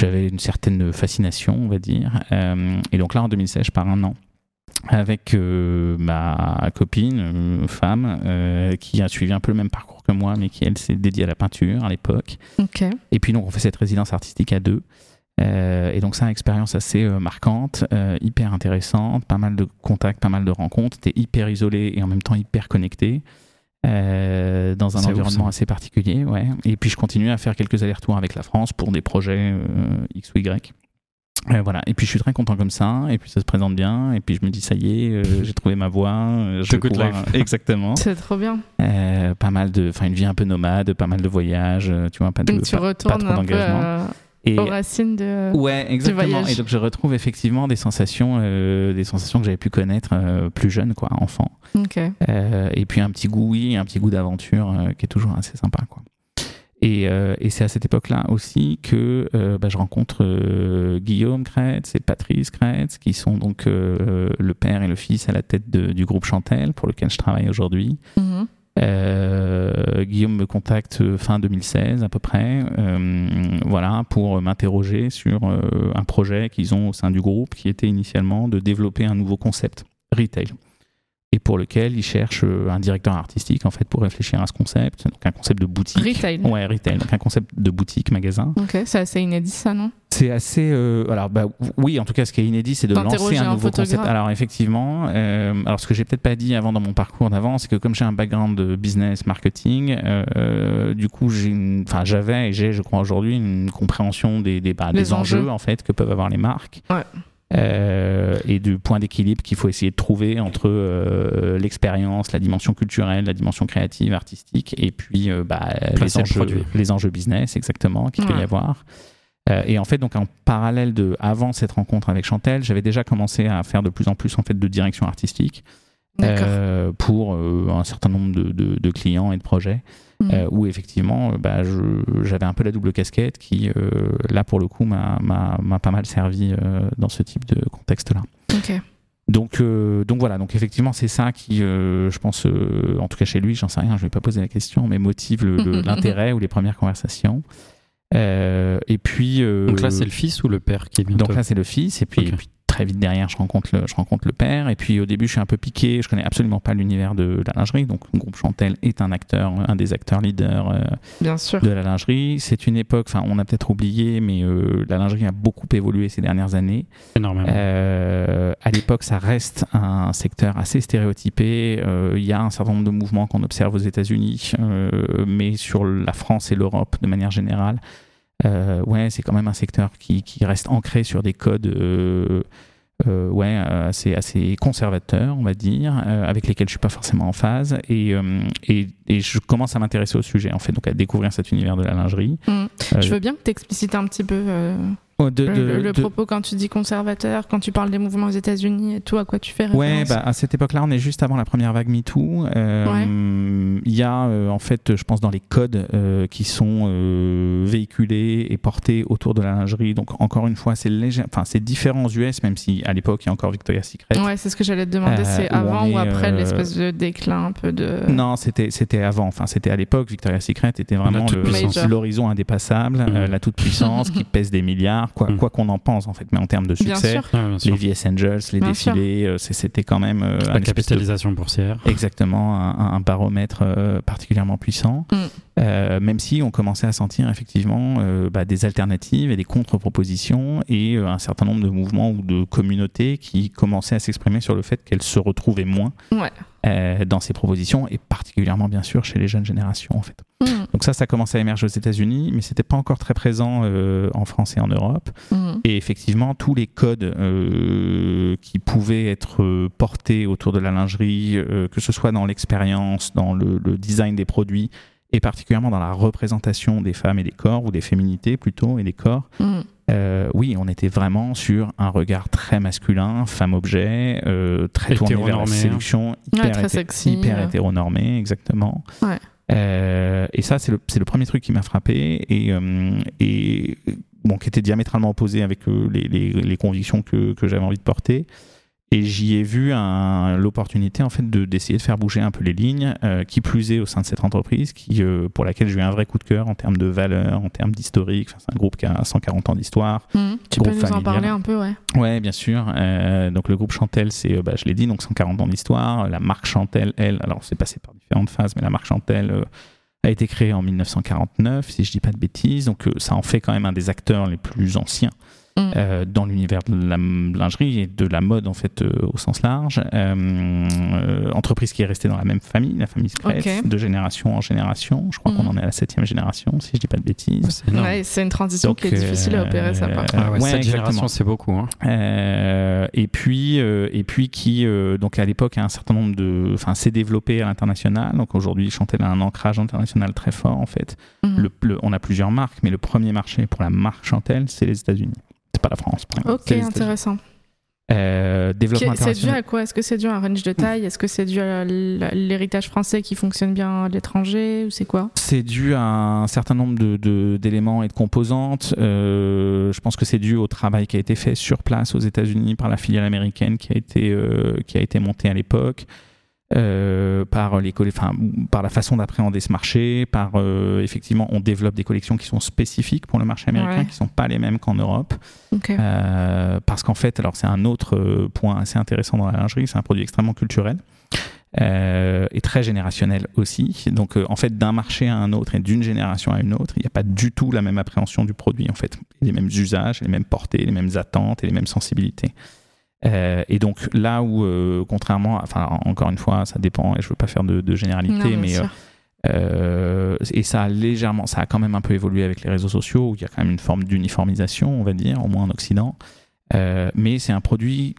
j'avais une certaine fascination, on va dire. Euh, et donc là, en 2016, je pars un an avec ma copine, femme, qui a suivi un peu le même parcours que moi, mais qui, elle, s'est dédiée à la peinture à l'époque. Et puis donc on fait cette résidence artistique à deux. Euh, et donc ça, une expérience assez euh, marquante, euh, hyper intéressante, pas mal de contacts, pas mal de rencontres. T'es hyper isolé et en même temps hyper connecté euh, dans un ouf, environnement assez particulier. Ouais. Et puis je continue à faire quelques allers-retours avec la France pour des projets euh, X ou Y. Euh, voilà. Et puis je suis très content comme ça. Et puis ça se présente bien. Et puis je me dis ça y est, euh, j'ai trouvé ma voie. je The good pouvoir- life. Exactement. C'est trop bien. Euh, pas mal de, enfin une vie un peu nomade, pas mal de voyages. Tu vois, pas de Donc tu pas- pas retournes trop un peu d'engagement. Et aux racines de. ouais, exactement. voyage. Et donc je retrouve effectivement des sensations, euh, des sensations que j'avais pu connaître euh, plus jeune, quoi, enfant. Ok. Euh, et puis un petit goût, oui, un petit goût d'aventure euh, qui est toujours assez sympa, quoi. Et, et c'est à cette époque-là aussi que bah, je rencontre Guillaume Kretz et Patrice Kretz, qui sont donc le père et le fils à la tête de- du groupe Chantel, pour lequel je travaille aujourd'hui. Mhm. Euh, Guillaume me contacte euh, fin 2016 à peu près, euh, voilà, pour m'interroger sur un projet qu'ils ont au sein du groupe qui était initialement de développer un nouveau concept retail et pour lequel ils cherchent euh, un directeur artistique en fait pour réfléchir à ce concept, donc un concept de boutique. Retail. Ouais, retail, donc un concept de boutique, magasin. Ok, c'est assez inédit ça, non? C'est assez. euh, alors, bah, oui, en tout cas, ce qui est inédit, c'est de lancer un nouveau concept. Alors, effectivement, euh, alors ce que j'ai peut-être pas dit avant dans mon parcours d'avant, c'est que comme j'ai un background de business, marketing, euh, du coup, j'ai une- enfin, j'avais et j'ai, je crois aujourd'hui, une compréhension des, des, bah, des enjeux, enjeux. en fait que peuvent avoir les marques. Ouais. Euh, et du point d'équilibre qu'il faut essayer de trouver entre euh, l'expérience, la dimension culturelle, la dimension créative, artistique, et puis euh, bah, les, le enjeux, produit. les enjeux business, exactement, qu'il peut y avoir. Euh, et en fait, donc en parallèle de, avant cette rencontre avec Chantel, j'avais déjà commencé à faire de plus en plus en fait de direction artistique euh, pour euh, un certain nombre de, de- de clients et de projets Mhm. euh, où effectivement, euh, bah, je- j'avais un peu la double casquette qui, euh, là pour le coup, m'a m'a- m'a pas mal servi euh, dans ce type de contexte-là. Donc, euh, donc voilà, donc effectivement, c'est ça qui, euh, je pense, euh, en tout cas chez lui, j'en sais rien, je vais pas poser la question, mais motive le- le- l'intérêt ou les premières conversations. Euh, et puis. euh, Donc là, c'est le fils ou le père qui est bientôt? Donc là, c'est le fils, et puis, Ok. et puis très vite derrière, je rencontre, le, je rencontre le père. Et puis au début, je suis un peu piqué, je connais absolument pas l'univers de la lingerie. Donc le groupe Chantel est un acteur, un des acteurs leaders euh, Bien sûr. de la lingerie. C'est une époque, enfin, on a peut-être oublié, mais euh, la lingerie a beaucoup évolué ces dernières années. énormément. Euh, à l'époque, ça reste un secteur assez stéréotypé. Euh, Il y a un certain nombre de mouvements qu'on observe aux États-Unis, euh, mais sur la France et l'Europe de manière générale, ouais, c'est quand même un secteur qui, qui reste ancré sur des codes. euh, euh, ouais, euh, assez, assez conservateurs, on va dire, euh, avec lesquels je suis pas forcément en phase, et, euh, et, et je commence à m'intéresser au sujet, en fait, donc à découvrir cet univers de la lingerie. Euh, Je veux bien que tu explicites un petit peu euh, de- de- le, le de- propos quand tu dis conservateur, quand tu parles des mouvements aux États-Unis et tout, à quoi tu fais Ouais, référence. bah, à cette époque-là, on est juste avant la première vague MeToo. Euh, Il y a, euh, en fait, je pense, dans les codes euh, qui sont euh, véhiculés et portés autour de la lingerie. Donc, encore une fois, c'est léger, enfin, c'est différent aux US, même si à l'époque, il y a encore Victoria's Secret. Ouais, c'est ce que j'allais te demander. C'est avant ou après euh, l'espèce de déclin un peu de. Non, c'était c'était avant. Enfin, c'était à l'époque. Victoria's Secret était vraiment l'horizon indépassable, la toute puissance qui pèse des milliards, quoi quoi qu'on en pense en fait. Mais en termes de succès, bien sûr. les VS Angels, les Bien défilés, euh, c'était quand même euh, La de capitalisation boursière. Exactement, un, un baromètre euh, particulièrement puissant. Mm. Euh, même si on commençait à sentir effectivement euh, bah, des alternatives et des contre-propositions et euh, un certain nombre de mouvements ou de communautés qui commençaient à s'exprimer sur le fait qu'elles se retrouvaient moins Ouais. Euh, dans ces propositions et particulièrement bien sûr chez les jeunes générations en fait. Mhm. Donc ça, ça commençait à émerger aux États-Unis, mais c'était pas encore très présent euh, en France et en Europe. Mhm. Et effectivement, tous les codes euh, qui pouvaient être portés autour de la lingerie, que ce soit dans l'expérience, dans le, le design des produits, et particulièrement dans la représentation des femmes et des corps, ou des féminités plutôt, et des corps, Mhm. Euh, oui, on était vraiment sur un regard très masculin, femme-objet, euh, très tourné vers la Hétéronormé, hein. séduction, hyper, très hété- sexy, hyper euh. hétéronormé, exactement. Ouais. Et ça, c'est le, premier truc qui m'a frappé et, et bon, qui était diamétralement opposé avec les, les- les convictions que, que j'avais envie de porter. Et j'y ai vu un- l'opportunité en fait de d'essayer de faire bouger un peu les lignes, euh, qui plus est au sein de cette entreprise, qui euh, pour laquelle j'ai eu un vrai coup de cœur en termes de valeur, en termes d'historique. Enfin, c'est un groupe qui a 140 ans d'histoire. Mhm. Tu peux nous en parler un peu, ouais. Ouais, bien sûr. Euh, donc le groupe Chantel, c'est, bah, je l'ai dit, donc 140 ans d'histoire. La marque Chantel, elle, alors c'est passé par différentes phases, mais la marque Chantel a été créée en 1949, si je dis pas de bêtises. Donc ça en fait quand même un des acteurs les plus anciens Mhm. euh, dans l'univers de la lingerie et de la mode en fait euh, au sens large. Euh, euh, entreprise qui est restée dans la même famille, la famille Scratch, Ok. de génération en génération. Je crois Mhm. qu'on en est à la septième génération, si je dis pas de bêtises. C'est. Ouais, une transition Donc, qui est difficile à opérer, ça, par euh. Ah ouais, ouais, cette exactement. génération, c'est beaucoup. hein. Euh, et puis euh, et puis qui euh, donc à l'époque a un certain nombre de enfin s'est développé à l'international donc aujourd'hui Chantel a un ancrage international très fort en fait le, le- on a plusieurs marques mais le premier marché pour la marque Chantel c'est les États-Unis pas la France. Ok, intéressant. Euh, développement C'est dû à quoi? Est-ce que c'est dû à un range de taille? Est-ce que c'est dû à l'héritage français qui fonctionne bien à l'étranger? Ou c'est quoi? C'est dû à un certain nombre de- de- d'éléments et de composantes. Euh, je pense que c'est dû au travail qui a été fait sur place aux États-Unis par la filiale américaine qui a été, euh, qui a été montée à l'époque. Euh, par, les enfin, par la façon d'appréhender ce marché, par euh, effectivement, on développe des collections qui sont spécifiques pour le marché américain, Ouais. qui sont pas les mêmes qu'en Europe. Euh, parce qu'en fait, alors c'est un autre point assez intéressant dans la lingerie, c'est un produit extrêmement culturel euh, et très générationnel aussi. Donc euh, en fait, d'un marché à un autre et d'une génération à une autre, il n'y a pas du tout la même appréhension du produit en fait. Les mêmes usages, les mêmes portées, les mêmes attentes et les mêmes sensibilités. Euh, et donc là où, euh, contrairement, à- enfin encore une fois, ça dépend et je veux pas faire de, de généralité, Non, mais euh, et ça a légèrement, ça a quand même un peu évolué avec les réseaux sociaux, où il y a quand même une forme d'uniformisation, on va dire, au moins en Occident. Mais c'est un produit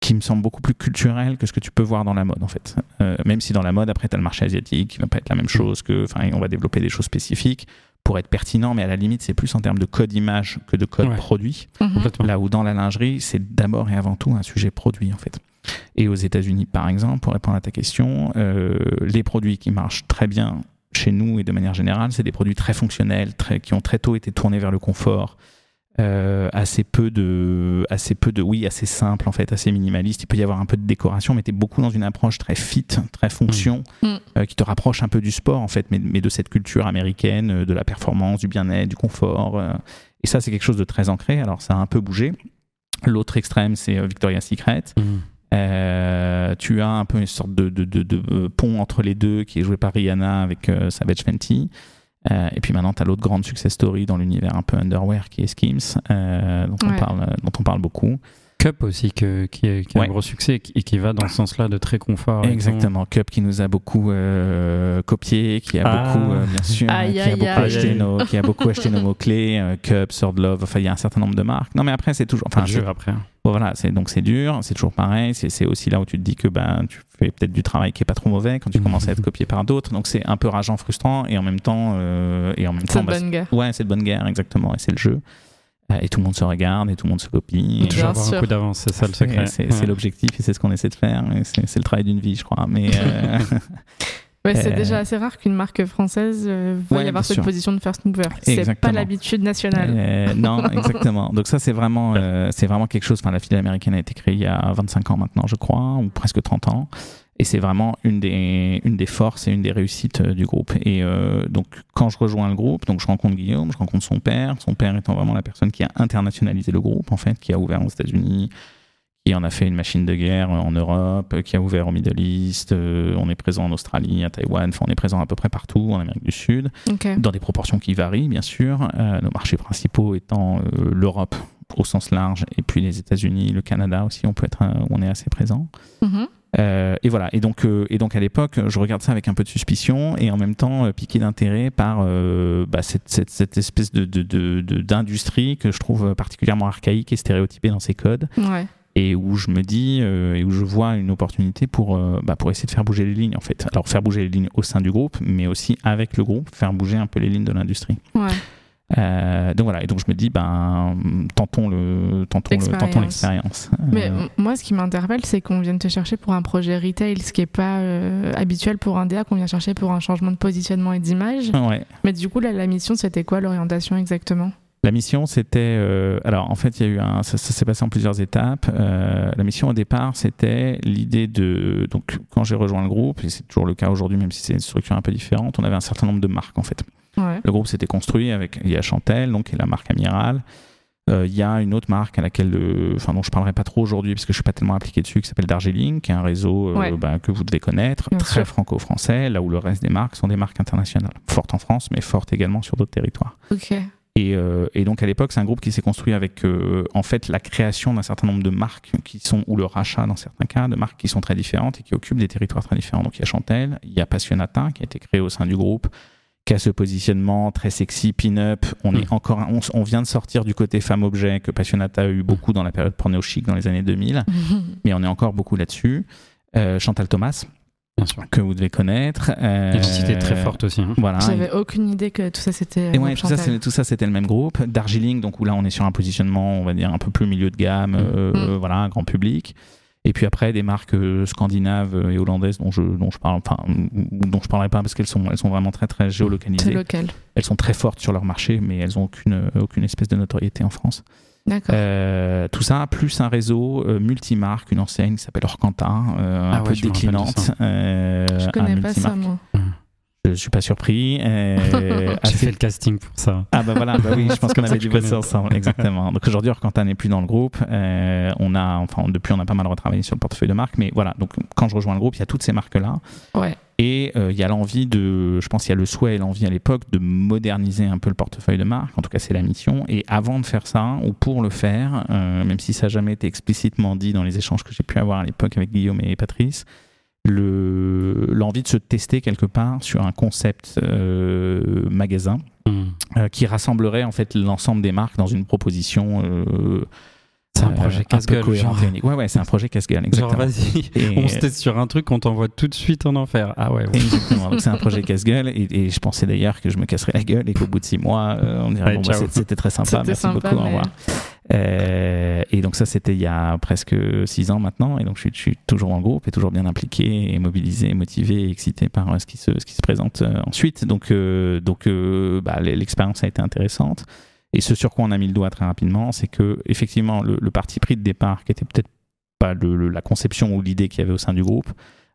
qui me semble beaucoup plus culturel que ce que tu peux voir dans la mode, en fait. Même si dans la mode, après, tu as le marché asiatique, qui va pas être la même chose que, enfin, on va développer des choses spécifiques pour être pertinent, mais à la limite, c'est plus en termes de code image que de code Ouais. produit. Mhm. Là où dans la lingerie, c'est d'abord et avant tout un sujet produit en fait. Et aux États-Unis, par exemple, pour répondre à ta question, euh, les produits qui marchent très bien chez nous et de manière générale, c'est des produits très fonctionnels, très, qui ont très tôt été tournés vers le confort. Euh, assez peu de assez peu de oui assez simple en fait assez minimaliste il peut y avoir un peu de décoration mais tu es beaucoup dans une approche très fit très fonction Mm. euh, qui te rapproche un peu du sport en fait mais, mais de cette culture américaine euh, de la performance du bien-être du confort euh, et ça, c'est quelque chose de très ancré. Alors, ça a un peu bougé. L'autre extrême, c'est Victoria's Secret. Euh, tu as un peu une sorte de, de- de- de, pont entre les deux qui est joué par Rihanna avec euh, Savage Fenty. Euh, et puis maintenant, tu as l'autre grande success story dans l'univers un peu underwear qui est Skims, euh, dont, on Ouais. parle, dont on parle beaucoup. Cup aussi, que- qui, est- qui a Ouais. un gros succès et qui, et qui va dans ce sens-là de très confort. Exactement, Cup qui nous a beaucoup euh, copié, qui a Ah. beaucoup, euh, bien sûr, Aïe, qui, a aïe, beaucoup aïe. acheté nos, qui a beaucoup acheté nos mots-clés, euh, Cup, Sword Love, enfin il y a un certain nombre de marques. Non mais après c'est toujours... Enfin, dur après. hein. Bon, voilà, c'est donc c'est dur, c'est toujours pareil. C'est c'est aussi là où tu te dis que ben tu fais peut-être du travail qui est pas trop mauvais quand tu commences à être copié par d'autres. Donc c'est un peu rageant, frustrant et en même temps euh, et en même C'est temps une bah, bonne guerre. ouais c'est de bonne guerre exactement et c'est le jeu. Euh, Et tout le monde se regarde et tout le monde se copie. Toujours avoir sûr. un coup d'avance, c'est ça le secret. et C'est c'est Ouais. l'objectif et c'est ce qu'on essaie de faire. et C'est c'est le travail d'une vie, je crois. Mais euh, Ouais, c'est Euh, déjà assez rare qu'une marque française euh, veuille Ouais, avoir cette sûr. position de first mover. C'est pas l'habitude nationale. Euh, non, exactement. Donc ça, c'est vraiment, euh, c'est vraiment quelque chose. Enfin, la filiale américaine a été créée il y a 25 ans maintenant, je crois, ou presque 30 ans. Et c'est vraiment une des, une des forces et une des réussites euh, du groupe. Et euh, donc, quand je rejoins le groupe, donc je rencontre Guillaume, je rencontre son père. Son père étant vraiment la personne qui a internationalisé le groupe, en fait, qui a ouvert aux États-Unis, qui en a fait une machine de guerre en Europe, qui a ouvert au Middle East. euh, on est présent en Australie, à Taïwan. Enfin, on est présent à peu près partout en Amérique du Sud, dans des proportions qui varient, bien sûr. Euh, nos marchés principaux étant euh, l'Europe au sens large, et puis les États-Unis, le Canada aussi. On peut être, euh, on est assez présent. Mhm. Euh, et voilà. Et donc, euh, et donc à l'époque, je regarde ça avec un peu de suspicion et en même temps euh, piqué d'intérêt par bah, cette, cette- cette espèce de, d'industrie que je trouve particulièrement archaïque et stéréotypée dans ses codes Ouais. et où je me dis et où je vois une opportunité pour, bah, pour essayer de faire bouger les lignes en fait. Alors faire bouger les lignes au sein du groupe, mais aussi avec le groupe, faire bouger un peu les lignes de l'industrie. Ouais. Euh, donc voilà. Et donc je me dis, ben tentons le, tentons le, tentons l'expérience. Mais Euh, moi, ce qui m'interpelle, c'est qu'on vienne te chercher pour un projet retail, ce qui n'est pas euh, habituel pour un DA, qu'on vient chercher pour un changement de positionnement et d'image. ouais. Mais du coup, là, la mission, c'était quoi l'orientation exactement? La mission, c'était. euh, alors, en fait, il y a eu un. Ça, ça s'est passé en plusieurs étapes. Euh, la mission, au départ, c'était l'idée de. Donc, quand j'ai rejoint le groupe, et c'est toujours le cas aujourd'hui, même si c'est une structure un peu différente, on avait un certain nombre de marques, en fait. Le groupe s'était construit avec. Il y a Chantel, donc, qui est la marque Amiral. Euh, Il y a une autre marque à laquelle, euh, enfin, dont je parlerai pas trop aujourd'hui parce que je suis pas tellement impliqué dessus, qui s'appelle Darjeeling, qui est un réseau euh, Ouais. bah, que vous devez connaître, Bien très franco-français, là où le reste des marques sont des marques internationales, fortes en France, mais fortes également sur d'autres territoires. Et, euh, et donc à l'époque, c'est un groupe qui s'est construit avec en fait la création d'un certain nombre de marques qui sont ou le rachat dans certains cas de marques qui sont très différentes et qui occupent des territoires très différents. Donc il y a Chantel, il y a Passionata qui a été créé au sein du groupe, qui a ce positionnement très sexy, pin-up. On est Mm. encore, on, on vient de sortir du côté femme objet que Passionata a eu beaucoup dans la période porno chic dans les années 2000, mais on est encore beaucoup là-dessus. Euh, Chantal Thomas Bien sûr. que vous devez connaître. Euh, Identité très forte aussi. hein. Voilà. J'avais aucune idée que tout ça, c'était. Et euh, ouais, tout ça, tout ça, c'était le même groupe. Darjeeling, donc où là, on est sur un positionnement, on va dire, un peu plus milieu de gamme, euh, Mm. voilà, grand public. Et puis après, des marques euh, scandinaves et hollandaises dont je, dont je parle, enfin, dont je parlerai pas parce qu'elles sont, elles sont vraiment très, très géolocalisées. local. Elles sont très fortes sur leur marché, mais elles ont aucune, euh, aucune espèce de notoriété en France. D'accord. Euh, tout ça, plus un réseau euh, multimarque, une enseigne qui s'appelle Orcanta, euh, Ah un ouais, peu je déclinante. euh, je un connais pas ça, moi. Je suis pas surpris. euh, J'ai fait le casting pour ça. Ah bah voilà, bah oui, je pense qu'on avait dû bosser ensemble, exactement. Donc aujourd'hui, Orcantin n'est plus dans le groupe. Euh, on a, enfin, depuis, on a pas mal retravaillé sur le portefeuille de marques, mais voilà. Donc quand je rejoins le groupe, il y a toutes ces marques-là, Ouais. et euh, il y a l'envie de, je pense, qu'il y a le souhait et l'envie à l'époque de moderniser un peu le portefeuille de marques. En tout cas, c'est la mission. Et avant de faire ça, ou pour le faire, euh, même si ça n'a jamais été explicitement dit dans les échanges que j'ai pu avoir à l'époque avec Guillaume et Patrice, le- l'envie de se tester quelque part sur un concept euh, magasin Hmm. euh, qui rassemblerait en fait l'ensemble des marques dans une proposition. C'est un projet casse-gueule. Genre. Ouais, ouais, c'est un projet casse-gueule, genre, exactement. vas-y, Et- on se teste sur un truc, on t'envoie tout de suite en enfer. Ah ouais, ouais. Exactement. Donc c'est un projet casse-gueule et, et je pensais d'ailleurs que je me casserais la gueule et qu'au bout de six mois, euh, on dirait Ouais, bon, bah, c'était très sympa, C'était merci sympa, beaucoup, au revoir. Euh, et donc ça c'était il y a presque six ans maintenant et donc je suis, je suis toujours en groupe et toujours bien impliqué et mobilisé, motivé et excité par euh, ce qui se, ce qui se présente euh, ensuite. Donc, euh, donc euh, bah, l'expérience a été intéressante. Et ce sur quoi on a mis le doigt très rapidement, c'est que effectivement le, parti pris de départ, qui était peut-être pas la conception ou l'idée qu'il y avait au sein du groupe,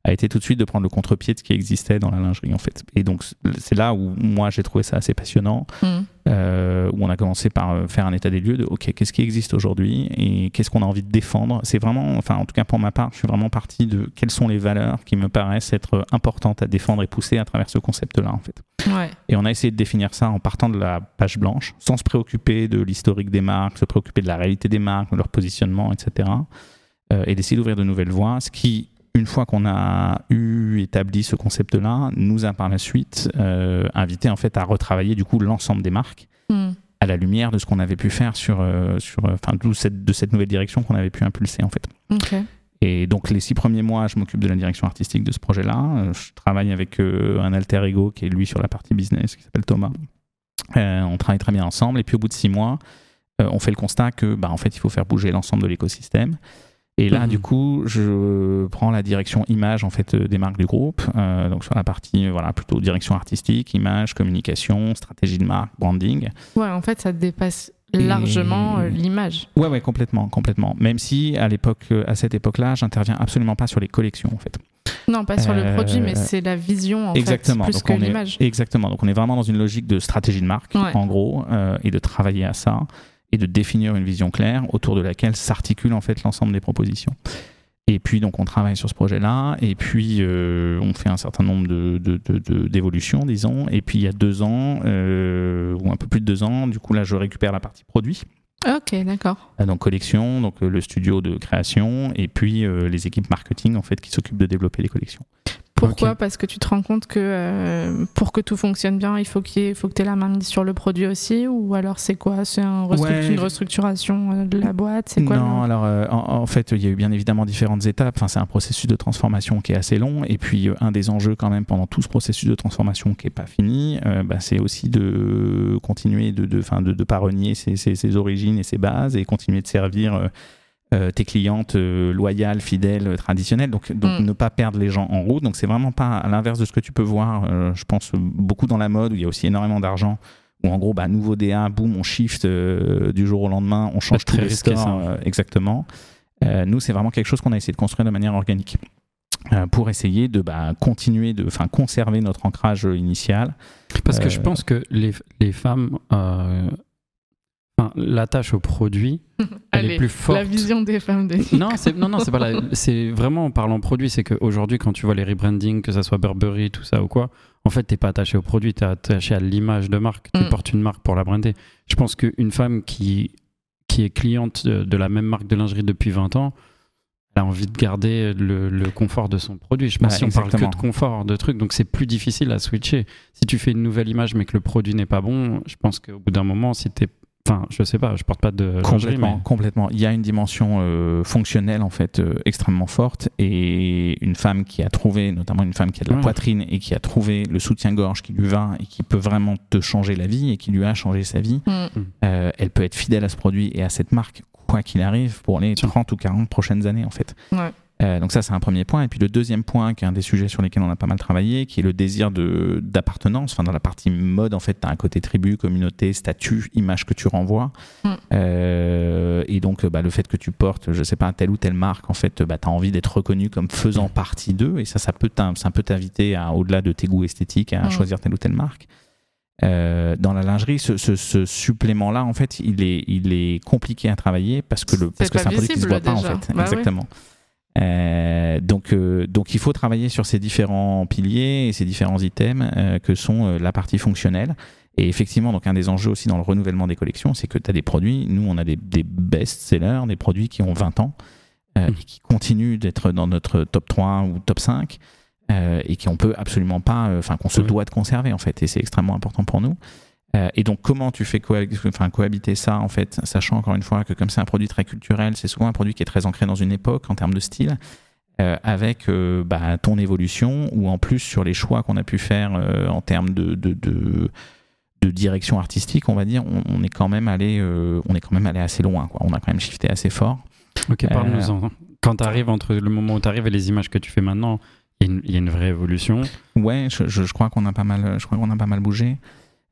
a été tout de suite de prendre le contre-pied de ce qui existait dans la lingerie en fait. Et donc c'est là où moi j'ai trouvé ça assez passionnant, Hmm. euh, où on a commencé par euh, faire un état des lieux de ok qu'est-ce qui existe aujourd'hui et qu'est-ce qu'on a envie de défendre? C'est vraiment, enfin en tout cas pour ma part, je suis vraiment parti de quelles sont les valeurs qui me paraissent être importantes à défendre et pousser à travers ce concept-là en fait. Ouais. Et on a essayé de définir ça en partant de la page blanche, sans se préoccuper de l'historique des marques, se préoccuper de la réalité des marques, de leur positionnement, etc. Euh, et d'essayer d'ouvrir de nouvelles voies, ce qui, une fois qu'on a eu établi ce concept-là, nous a par la suite euh, invité en fait à retravailler du coup l'ensemble des marques Hmm. à la lumière de ce qu'on avait pu faire sur, euh, sur euh, enfin, d'où cette, de cette nouvelle direction qu'on avait pu impulser en fait. Et donc les six premiers mois, je m'occupe de la direction artistique de ce projet-là. Euh, Je travaille avec un alter ego qui est lui sur la partie business, qui s'appelle Thomas. Euh, on travaille très bien ensemble. Et puis au bout de six mois, on fait le constat que, bah, en fait, il faut faire bouger l'ensemble de l'écosystème. Et là, Mhm. du coup, je prends la direction image en fait euh, des marques du groupe. Euh, donc sur la partie, euh, voilà, plutôt direction artistique, image, communication, stratégie de marque, branding. Ouais, en fait, ça dépasse largement l'image. Ouais, ouais, complètement, complètement. Même si à l'époque, à cette époque-là, j'interviens absolument pas sur les collections en fait. Non, pas sur le produit, mais c'est la vision, en exactement. fait, plus donc que est, l'image. exactement. Donc on est vraiment dans une logique de stratégie de marque, Ouais. en gros, euh, et de travailler à ça. Et de définir une vision claire autour de laquelle s'articule en fait l'ensemble des propositions. Et puis donc on travaille sur ce projet-là, et puis euh, on fait un certain nombre de, de- de- de- d'évolutions, disons. Et puis il y a deux ans, euh, ou un peu plus de deux ans, du coup là je récupère la partie produit, Ok, d'accord. euh, donc collection, donc euh, le studio de création, et puis euh, les équipes marketing en fait qui s'occupent de développer les collections. Pourquoi. Parce que tu te rends compte que euh, pour que tout fonctionne bien, il faut qu'il y ait- faut que tu aies la main sur le produit aussi Ou alors c'est quoi C'est un restruct- Ouais. une restructuration euh, de la boîte C'est quoi Non, alors euh, en, en fait, il y a eu bien évidemment différentes étapes. Enfin, c'est un processus de transformation qui est assez long. Et puis, euh, un des enjeux quand même pendant tout ce processus de transformation qui est pas fini, bah, c'est aussi de continuer de de, enfin, de, de pas renier ses, ses- ses origines et ses bases et continuer de servir. Euh, tes clientes euh, loyales, fidèles, euh, traditionnelles, donc, donc Mm. ne pas perdre les gens en route. Donc c'est vraiment pas à l'inverse de ce que tu peux voir, euh, je pense, beaucoup dans la mode où il y a aussi énormément d'argent, où en gros, bah, nouveau DA, boum, on shift euh, du jour au lendemain, on change très tous les risqué, stores, ça. euh, exactement. Euh, nous, c'est vraiment quelque chose qu'on a essayé de construire de manière organique. euh, pour essayer de bah, continuer de enfin conserver notre ancrage initial Parce que je pense que les, les femmes, euh, enfin, l'attache au produit, elle Allez, est plus forte. La vision des femmes de non, c'est non, non, c'est pas la- c'est vraiment en parlant produit, c'est qu'aujourd'hui quand tu vois les rebranding, que ça soit Burberry, tout ça ou quoi, en fait t'es pas attaché au produit, t'es attaché à l'image de marque. Tu Mm. portes une marque pour la brander. Je pense qu'une femme qui qui est cliente de, de la même marque de lingerie depuis 20 ans, elle a envie de garder le, le confort de son produit. Je pense Bah, si on parle que de confort, de trucs, donc c'est plus difficile à switcher. Si tu fais une nouvelle image mais que le produit n'est pas bon, je pense qu'au bout d'un moment, si t'es, enfin, je sais pas, je porte pas de Complètement, mais complètement. Il y a une dimension euh, fonctionnelle en fait euh, extrêmement forte et une femme qui a trouvé, notamment une femme qui a de la Ouais. poitrine et qui a trouvé le soutien-gorge qui lui va et qui peut vraiment te changer la vie et qui lui a changé sa vie, Mm. euh, elle peut être fidèle à ce produit et à cette marque quoi qu'il arrive pour les Tiens. 30 ou 40 prochaines années en fait. Ouais. Euh, donc ça c'est un premier point et puis le deuxième point qui est un des sujets sur lesquels on a pas mal travaillé qui est le désir d'appartenance enfin dans la partie mode en fait tu as un côté tribu communauté statut image que tu renvoies Mm. Euh, et donc bah, le fait que tu portes je sais pas telle ou telle marque en fait bah, tu as envie d'être reconnu comme faisant partie d'eux et ça ça peut t'inviter au-delà de tes goûts esthétiques à Mm. choisir telle ou telle marque Euh, dans la lingerie, ce, ce- ce supplément-là, en fait, il est, il est compliqué à travailler parce que le, parce C'est que c'est un produit qui se voit pas, en fait. Bah. Exactement. Euh, donc, euh, donc, il faut travailler sur ces différents piliers et ces différents items euh, que sont euh, la partie fonctionnelle. Et effectivement, donc un des enjeux aussi dans le renouvellement des collections, c'est que tu as des produits, nous on a des, des best-sellers, des produits qui ont 20 ans euh, Mhm. et qui continuent d'être dans notre top 3 ou top 5 euh, et qui on peut absolument pas, enfin qu'on se Oui. doit de conserver en fait, et c'est extrêmement important pour nous. Euh, et donc comment tu fais enfin, cohabiter ça en fait, sachant encore une fois que comme c'est un produit très culturel, c'est souvent un produit qui est très ancré dans une époque en termes de style, euh, avec euh, bah, ton évolution ou en plus sur les choix qu'on a pu faire en termes de, de, de, de direction artistique, on va dire, on, on est quand même allé, on est quand même allé assez loin. Quoi. On a quand même shifté assez fort. Ok, parle-nous-en. Quand tu arrives entre le moment où tu arrives et les images que tu fais maintenant, il y, a une- il y a une vraie évolution. Ouais, je, je- je crois qu'on a pas mal, je crois qu'on a pas mal bougé.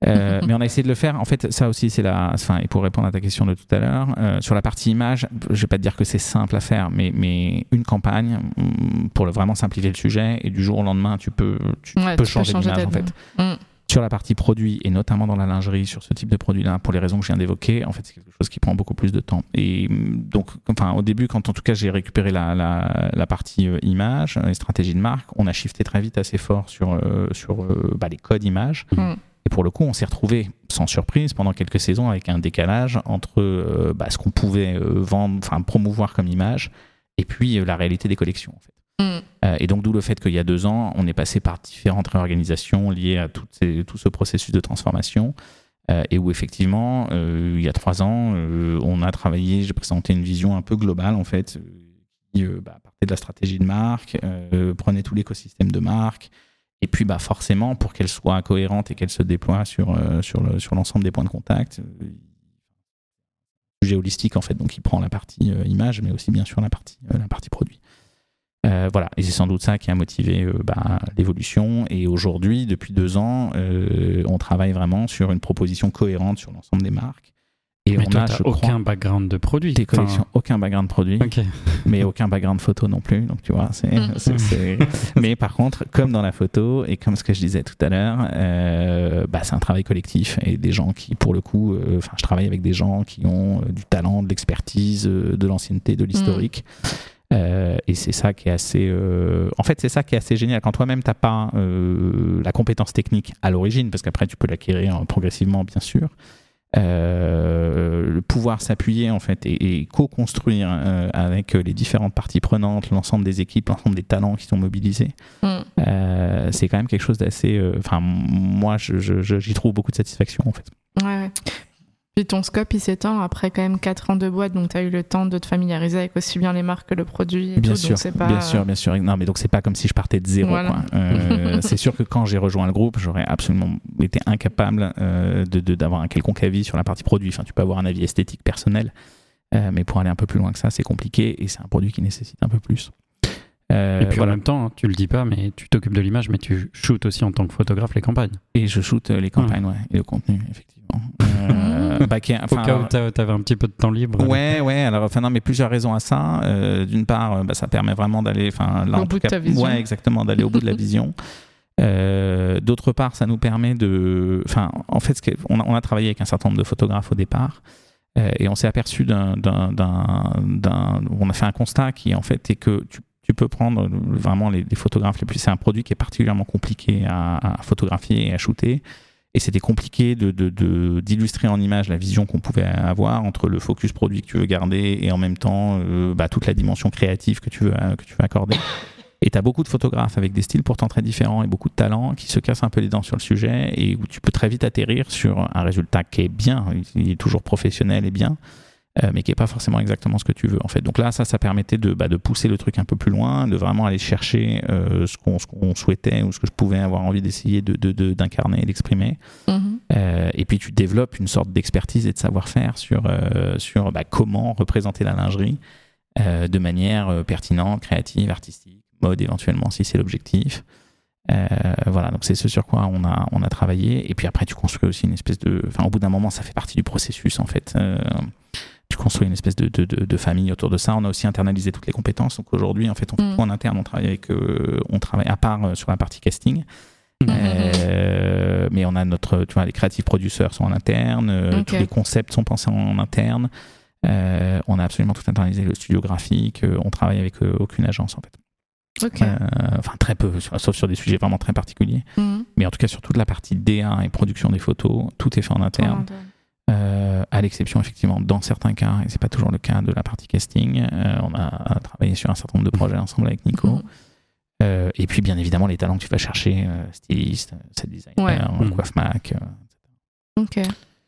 Euh, mais on a essayé de le faire. En fait, ça aussi, c'est la. Enfin, et pour répondre à ta question de tout à l'heure, euh, sur la partie image, je vais pas te dire que c'est simple à faire, mais, mais une campagne mm, pour le- vraiment simplifier le sujet et du jour au lendemain, tu peux, tu Ouais, peux tu changer d'image en fait. Mm. Sur la partie produit et notamment dans la lingerie, sur ce type de produit-là, pour les raisons que je viens d'évoquer, en fait, c'est quelque chose qui prend beaucoup plus de temps. Et mm, donc, enfin, au début, quand en tout cas j'ai récupéré la, la, la partie euh, image, les stratégies de marque, on a shifté très vite assez fort sur, sur bah, les codes images. Pour le coup, on s'est retrouvé sans surprise pendant quelques saisons avec un décalage entre euh, bah, ce qu'on pouvait euh, vendre, enfin promouvoir comme image, et puis euh, la réalité des collections. En fait. Mm. Et donc d'où le fait qu'il y a deux ans, on est passé par différentes réorganisations liées à ces- tout ce processus de transformation. et où effectivement, il y a trois ans, on a travaillé, j'ai présenté une vision un peu globale en fait, qui bah, partait de la stratégie de marque, prenait tout l'écosystème de marque, et puis bah, forcément, pour qu'elle soit cohérente et qu'elle se déploie sur, euh, sur, le- sur l'ensemble des points de contact, euh, sujet holistique en fait, donc il prend la partie euh, image, mais aussi bien sûr la partie, euh, la partie produit. Euh, voilà, et c'est sans doute ça qui a motivé euh, bah, l'évolution. Et aujourd'hui, depuis deux ans, euh, on travaille vraiment sur une proposition cohérente sur l'ensemble des marques Et Mais on toi, a, crois, aucun background de produit. des Enfin, collections, aucun background produit, Ok. mais aucun background photo non plus. Donc tu vois, c'est, Mm. mais par contre, comme dans la photo et comme ce que je disais tout à l'heure, euh, bah, c'est un travail collectif et des gens qui, pour le coup, euh, enfin, je travaille avec des gens qui ont euh, du talent, de l'expertise, euh, de l'ancienneté, de l'historique. Euh, et c'est ça qui est assez. euh, En fait, c'est ça qui est assez génial. Quand toi-même, tu n'as pas euh, la compétence technique à l'origine, parce qu'après, tu peux l'acquérir progressivement, bien sûr. Euh, le pouvoir s'appuyer en fait et, et co-construire euh, avec les différentes parties prenantes, l'ensemble des équipes, l'ensemble des talents qui sont mobilisés, Mm. euh, c'est quand même quelque chose d'assez. euh, Enfin, moi, j'y trouve beaucoup de satisfaction en fait. Ouais, ouais. Puis ton scope, il s'étend après quand même 4 ans de boîte, donc tu as eu le temps de te familiariser avec aussi bien les marques que le produit. Et Bien tout, sûr, donc c'est pas... bien sûr, bien sûr. Non, mais donc c'est pas comme si je partais de zéro. Voilà. Euh, c'est sûr que quand j'ai rejoint le groupe, j'aurais absolument été incapable euh, de de- d'avoir un quelconque avis sur la partie produit. Enfin, tu peux avoir un avis esthétique personnel, euh, mais pour aller un peu plus loin que ça, c'est compliqué et c'est un produit qui nécessite un peu plus. Euh, Et puis voilà. en même temps, hein, tu le dis pas, mais tu t'occupes de l'image, mais tu shootes aussi en tant que photographe les campagnes. Et je shoot euh, les campagnes, ouais, et le contenu, effectivement. Euh, bah, qui est- Au enfin, cas où t'a- t'avais un petit peu de temps libre. Ouais, ouais. Alors, enfin, non, mais plusieurs raisons à ça. Euh, D'une part, euh, bah, ça permet vraiment d'aller, enfin, là, Au en bout tout de cas, ta vision. ouais, exactement, d'aller au bout de la vision. Euh, D'autre part, ça nous permet de, enfin, en fait, ce on, a, on a travaillé avec un certain nombre de photographes au départ. euh, et on s'est aperçu d'un, d'un- d'un- d'un- on a fait un constat qui en fait est que tu, tu peux prendre vraiment les, les photographes les plus. C'est un produit qui est particulièrement compliqué à, à photographier et à shooter. Et c'était compliqué de, de- de- d'illustrer en image la vision qu'on pouvait avoir entre le focus produit que tu veux garder et en même temps euh, bah, toute la dimension créative que tu veux, que tu veux accorder. Et tu as beaucoup de photographes avec des styles pourtant très différents et beaucoup de talents qui se cassent un peu les dents sur le sujet et où tu peux très vite atterrir sur un résultat qui est bien, il est toujours professionnel et bien, euh, mais qui n'est pas forcément exactement ce que tu veux en fait. Donc là, ça, ça permettait de, bah, de pousser le truc un peu plus loin, de vraiment aller chercher euh, ce qu'on ce qu'on souhaitait ou ce que je pouvais avoir envie d'essayer de, de- de- d'incarner et d'exprimer. Mhm. Euh, et puis tu développes une sorte d'expertise et de savoir-faire sur, euh, sur bah, comment représenter la lingerie de manière pertinente, créative, artistique, mode éventuellement si c'est l'objectif. Euh, voilà, donc c'est ce sur quoi on a, on a travaillé. Et puis après, tu construis aussi une espèce de. Enfin, au bout d'un moment, ça fait partie du processus en fait. Euh, tu construis une espèce de, de, de- de famille autour de ça. On a aussi internalisé toutes les compétences. Donc aujourd'hui, en fait, on fait Mm. tout en interne. On travaille avec, euh, on travaille à part euh, sur la partie casting. Mhm. Euh, mais on a notre, tu vois, les creative producers sont en interne, euh, tous les concepts sont pensés en interne. Euh, on a absolument tout internalisé, le studio graphique. on travaille avec aucune agence en fait. Enfin très peu, sur- sauf sur des sujets vraiment très particuliers. Mais en tout cas sur toute la partie DA et production des photos, tout est fait en interne. Euh, à l'exception effectivement dans certains cas, et c'est pas toujours le cas de la partie casting, euh, on a travaillé sur un certain nombre de projets ensemble avec Nico. Mhm. Euh, et puis bien évidemment les talents que tu vas chercher, euh, styliste, set designer, Ouais. Mhm. coiffe Mac. euh, Ok.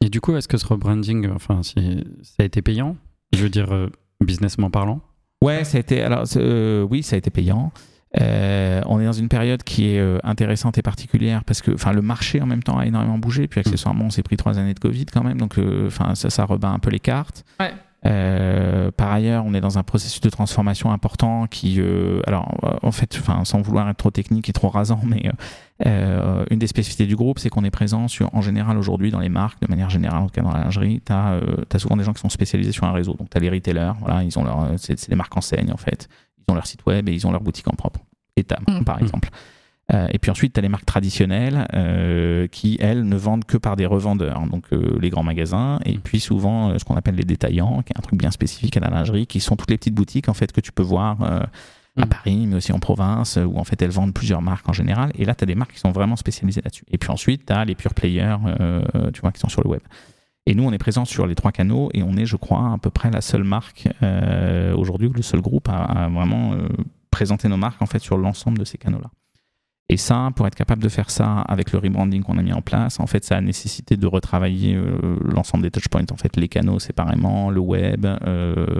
Et du coup, est-ce que ce rebranding, enfin, si ça a été payant? Je veux dire, euh, businessment parlant Ouais, ça a été. Alors, euh, oui, ça a été payant. Euh, on est dans une période qui est euh, intéressante et particulière parce que, enfin, le marché en même temps a énormément bougé. Puis accessoirement, on s'est pris trois années de Covid quand même, donc, euh, enfin, ça, ça rebat un peu les cartes. Ouais. Euh, par ailleurs, on est dans un processus de transformation important qui, euh, alors, euh, en fait, enfin, sans vouloir être trop technique et trop rasant, mais euh, une des spécificités du groupe, c'est qu'on est présent sur, en général aujourd'hui dans les marques, de manière générale, en tout cas dans la lingerie, tu as, souvent des gens qui sont spécialisés sur un réseau. Donc, tu as les retailers, voilà, ils ont leur, c'est c'est des marques enseignes en fait. Ont leur site web et ils ont leur boutique en propre. Etam, Mm. par exemple. Euh, et puis ensuite, tu as les marques traditionnelles euh, qui, elles, ne vendent que par des revendeurs, donc euh, les grands magasins, et puis souvent ce qu'on appelle les détaillants, qui est un truc bien spécifique à la lingerie, qui sont toutes les petites boutiques en fait que tu peux voir à Mm. Paris, mais aussi en province, où en fait elles vendent plusieurs marques en général. Et là, tu as des marques qui sont vraiment spécialisées là-dessus. Et puis ensuite, tu as les pure players, tu vois, qui sont sur le web. Et nous, on est présent sur les trois canaux et on est, je crois, à peu près la seule marque euh, aujourd'hui ou le seul groupe à, vraiment euh, présenter nos marques en fait sur l'ensemble de ces canaux-là. Et ça, pour être capable de faire ça avec le rebranding qu'on a mis en place, en fait, ça a nécessité de retravailler euh, l'ensemble des touchpoints, en fait, les canaux séparément, le web,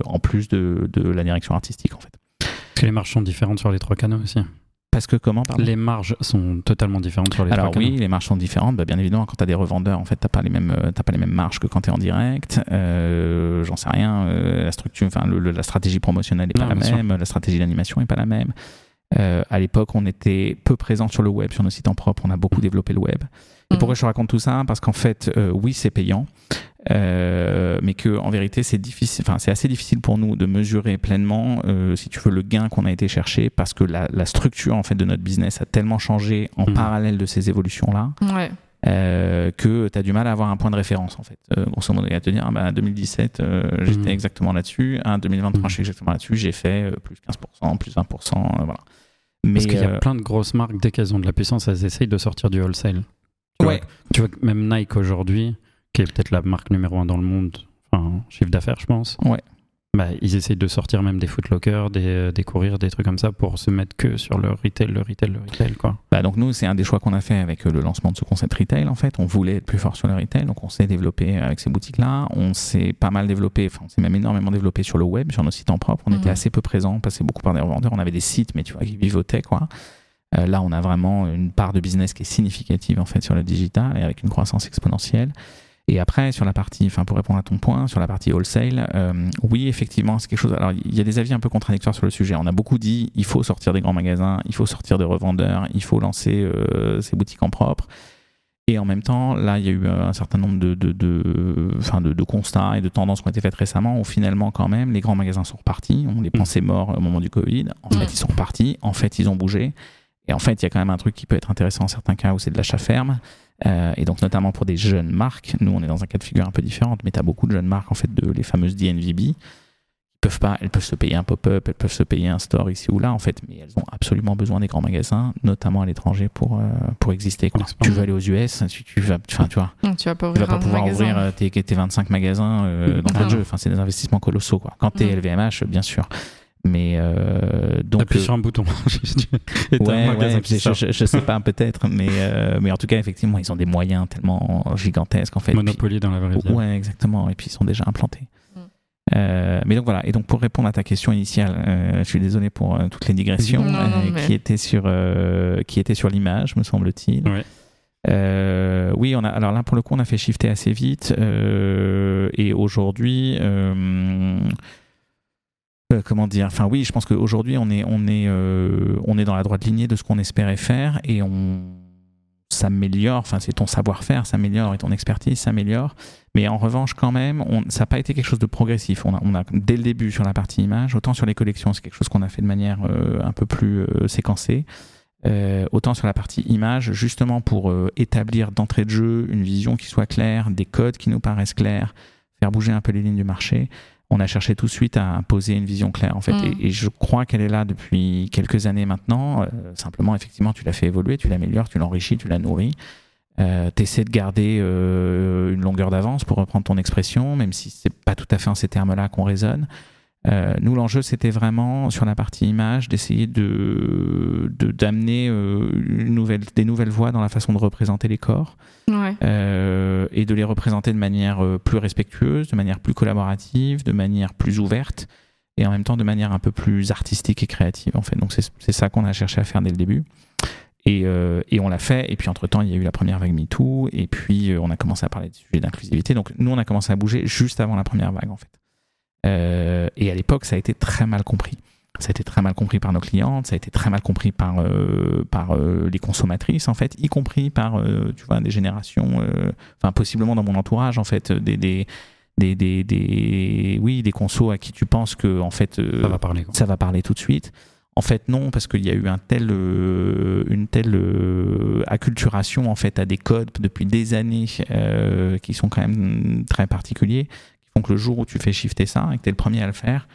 en plus de, la direction artistique, en fait. Que les marges sont différentes sur les trois canaux aussi. Parce que comment, pardon Les marges sont totalement différentes sur les Alors trois oui, canaux. les marges sont différentes. Bah, bien évidemment, quand tu as des revendeurs, en fait, tu n'as pas, les mêmes, euh, t'as pas les mêmes marges que quand tu es en direct. Euh, J'en sais rien. euh, la, structure, enfin, le- le- la stratégie promotionnelle n'est pas Non, la sûr. même. La stratégie d'animation n'est pas la même. Euh, à l'époque, on était peu présent sur le web, sur nos sites en propre. On a beaucoup développé le web. Et Mhm. pourquoi je te raconte tout ça? Parce qu'en fait, euh, oui, c'est payant. Euh, mais que en vérité c'est difficile, enfin c'est assez difficile pour nous de mesurer pleinement, euh, si tu veux, le gain qu'on a été chercher parce que la, la, structure en fait de notre business a tellement changé en Mhm. parallèle de ces évolutions là Ouais. euh, que tu as du mal à avoir un point de référence en fait. Euh, grosso modo, à te dire, ah bah, 2017, euh, j'étais Mhm. exactement là-dessus, ah, 2023, Mhm. je suis exactement là-dessus, j'ai fait euh, plus 15%, plus 20%, euh, voilà. Mais Parce qu'il y a plein de grosses marques, dès qu'elles ont de la puissance, elles essayent de sortir du wholesale. Tu ouais, vois, tu vois que même Nike aujourd'hui, qui est peut-être la marque numéro un dans le monde, enfin, chiffre d'affaires, je pense. Ouais. Bah, ils essayent de sortir même des footlockers, des, euh, des courriers, des trucs comme ça pour se mettre que sur le retail, le retail, le retail, quoi. Bah, donc nous, c'est un des choix qu'on a fait avec euh, le lancement de ce concept retail. En fait, on voulait être plus fort sur le retail, donc on s'est développé avec ces boutiques-là. On s'est pas mal développé, enfin, on s'est même énormément développé sur le web, sur nos sites en propre. On était Mhm. assez peu présents, on passait beaucoup par des revendeurs. On avait des sites, mais tu vois, qui vivotaient, quoi. Euh, là, on a vraiment une part de business qui est significative en fait sur le digital et avec une croissance exponentielle. Et après, sur la partie, enfin pour répondre à ton point, sur la partie wholesale, euh, oui, effectivement, c'est quelque chose. Alors, il y a des avis un peu contradictoires sur le sujet. On a beaucoup dit, il faut sortir des grands magasins, il faut sortir des revendeurs, il faut lancer euh, ces boutiques en propre. Et en même temps, là, il y a eu un certain nombre de, de, de, enfin, de, de constats et de tendances qui ont été faites récemment où finalement, quand même, les grands magasins sont repartis. On les pensait morts au moment du Covid. En fait, Mm. ils sont repartis. En fait, ils ont bougé. Et en fait, il y a quand même un truc qui peut être intéressant en certains cas où c'est de l'achat ferme. Euh, et donc, notamment pour des jeunes marques. Nous, on est dans un cas de figure un peu différent, mais tu as beaucoup de jeunes marques, en fait, de les fameuses DNVB. Peuvent pas, elles peuvent se payer un pop-up, elles peuvent se payer un store ici ou là, en fait, mais elles ont absolument besoin des grands magasins, notamment à l'étranger, pour, euh, pour exister. Quoi. Tu veux aller aux US, tu, tu vas, enfin, tu vois, Non, tu vas pas tu vas pas pouvoir magasin. ouvrir euh, tes, tes 25 magasins euh, dans Ah. le jeu. Enfin, c'est des investissements colossaux. Quoi. Quand tu es Mm. LVMH, bien sûr. Mais euh, donc. Appuie euh, sur un bouton. Et t'as un Ouais, magasin ouais, qui je, sort. je, je sais pas, peut-être, mais, euh, mais en tout cas, effectivement, ils ont des moyens tellement gigantesques en fait. Monopoly dans la vraie vie. ouais, exactement, et puis ils sont déjà implantés. Mm. Euh, mais donc voilà, et donc pour répondre à ta question initiale, euh, je suis désolé pour euh, toutes les digressions Non, non, euh, mais- qui étaient sur euh, qui étaient sur l'image, me semble-t-il. Ouais. Euh, oui, on a alors là pour le coup on a fait shifter assez vite euh, et aujourd'hui euh, euh, comment dire? Enfin oui, je pense qu'aujourd'hui on est on est euh, on est dans la droite lignée de ce qu'on espérait faire et on s'améliore. Enfin c'est ton savoir-faire s'améliore et ton expertise s'améliore. Mais en revanche quand même, ça n'a pas été quelque chose de progressif. On a, dès le début sur la partie image, autant sur les collections c'est quelque chose qu'on a fait de manière euh, un peu plus séquencée. Autant sur la partie image, justement pour établir d'entrée de jeu une vision qui soit claire, des codes qui nous paraissent clairs, faire bouger un peu les lignes du marché. On a cherché tout de suite à poser une vision claire en fait, Mm. et, et je crois qu'elle est là depuis quelques années maintenant. Euh, simplement, effectivement, tu l'as fait évoluer, tu l'améliores, tu l'enrichis, tu la nourris. Euh, T'essaies de garder euh, une longueur d'avance pour reprendre ton expression, même si c'est pas tout à fait en ces termes-là qu'on raisonne. Euh, nous, l'enjeu, c'était vraiment sur la partie image d'essayer de de- d'amener euh, nouvelle, des nouvelles voies dans la façon de représenter les corps Ouais. euh, et de les représenter de manière plus respectueuse, de manière plus collaborative, de manière plus ouverte et en même temps de manière un peu plus artistique et créative en fait. Donc c'est c'est ça qu'on a cherché à faire dès le début. Et, euh, et on l'a fait. Et puis entre-temps, il y a eu la première vague MeToo. Et puis euh, on a commencé à parler des sujets d'inclusivité. Donc nous, on a commencé à bouger juste avant la première vague en fait. Euh, et à l'époque, ça a été très mal compris. Ça a été très mal compris par nos clientes, ça a été très mal compris par, euh, par euh, les consommatrices, en fait, y compris par tu vois, des générations, enfin, possiblement dans mon entourage, en fait, des, des, des, des, des- oui, des consos à qui tu penses que, en fait, euh, Ça va parler. Quoi. ça va parler tout de suite. En fait, non, parce qu'il y a eu un tel, euh, une telle euh, acculturation en fait à des codes depuis des années qui sont quand même très particuliers, qui font que le jour où tu fais shifter ça et que tu es le premier à le faire,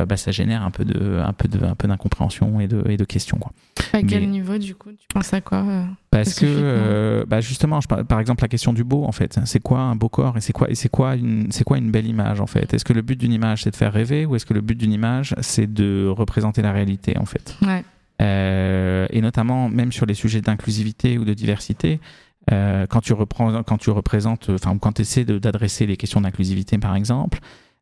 euh, bah, ça génère un peu de, un peu de, un peu d'incompréhension et de, et de questions quoi. À quel Mais- niveau, du coup, tu penses à quoi euh Parce que, euh, bah justement, je par par exemple, la question du beau, en fait, c'est quoi un beau corps et c'est quoi, et c'est quoi une, c'est quoi une belle image, en fait? Est-ce que le but d'une image, c'est de faire rêver ou est-ce que le but d'une image, c'est de représenter la réalité, en fait? Ouais. Et notamment, même sur les sujets d'inclusivité ou de diversité, euh, quand tu reprends, quand tu représentes, enfin, ou quand tu essaies d'adresser les questions d'inclusivité, par exemple,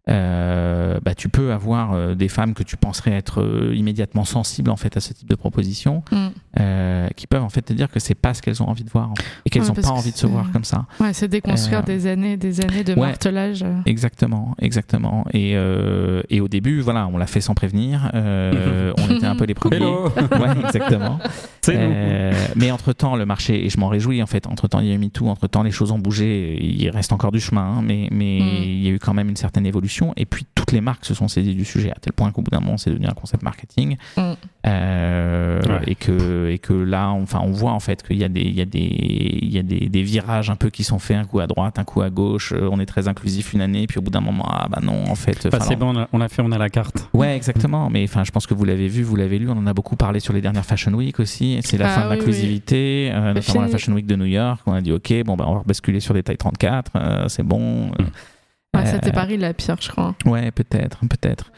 euh, bah, tu peux avoir euh, des femmes que tu penserais être euh, immédiatement sensibles en fait à ce type de proposition, Mm. Euh, qui peuvent en fait te dire que c'est pas ce qu'elles ont envie de voir en fait, et qu'elles Ouais, n'ont pas que envie de se voir comme ça. Ouais, c'est déconstruire Euh, des années, des années de ouais. martelage. Exactement, exactement. Et, euh, et au début, voilà, on l'a fait sans prévenir. euh, on était un peu les premiers. Hello Ouais, exactement. C'est nous. Euh, mais entre temps, le marché, et je m'en réjouis en fait, entre temps il y a eu MeToo, entre temps les choses ont bougé, il reste encore du chemin, hein, mais, mais Mm. il y a eu quand même une certaine évolution. Et puis toutes les marques se sont saisies du sujet, à tel point qu'au bout d'un moment c'est devenu un concept marketing. Mm. Euh, Ouais. et, que, et que là, on, enfin, on voit en fait qu'il y a, des, il y a, des, il y a des, des virages un peu qui sont faits, un coup à droite, un coup à gauche. Euh, On est très inclusif une année, puis au bout d'un moment, ah bah non, en fait. Bah, enfin, c'est bon, on a- l'a fait, on a la carte. Ouais, exactement. Mais enfin, je pense que vous l'avez vu, vous l'avez lu. On en a beaucoup parlé sur les dernières Fashion Week aussi. C'est la Ah fin de oui, l'inclusivité, euh, notamment la. Fashion Week de New York. On a dit ok, bon, bah, on va basculer sur des tailles 34. euh, c'est bon. Mm. Ouais, C'était Paris la pire, je crois. Ouais, peut-être, peut-être.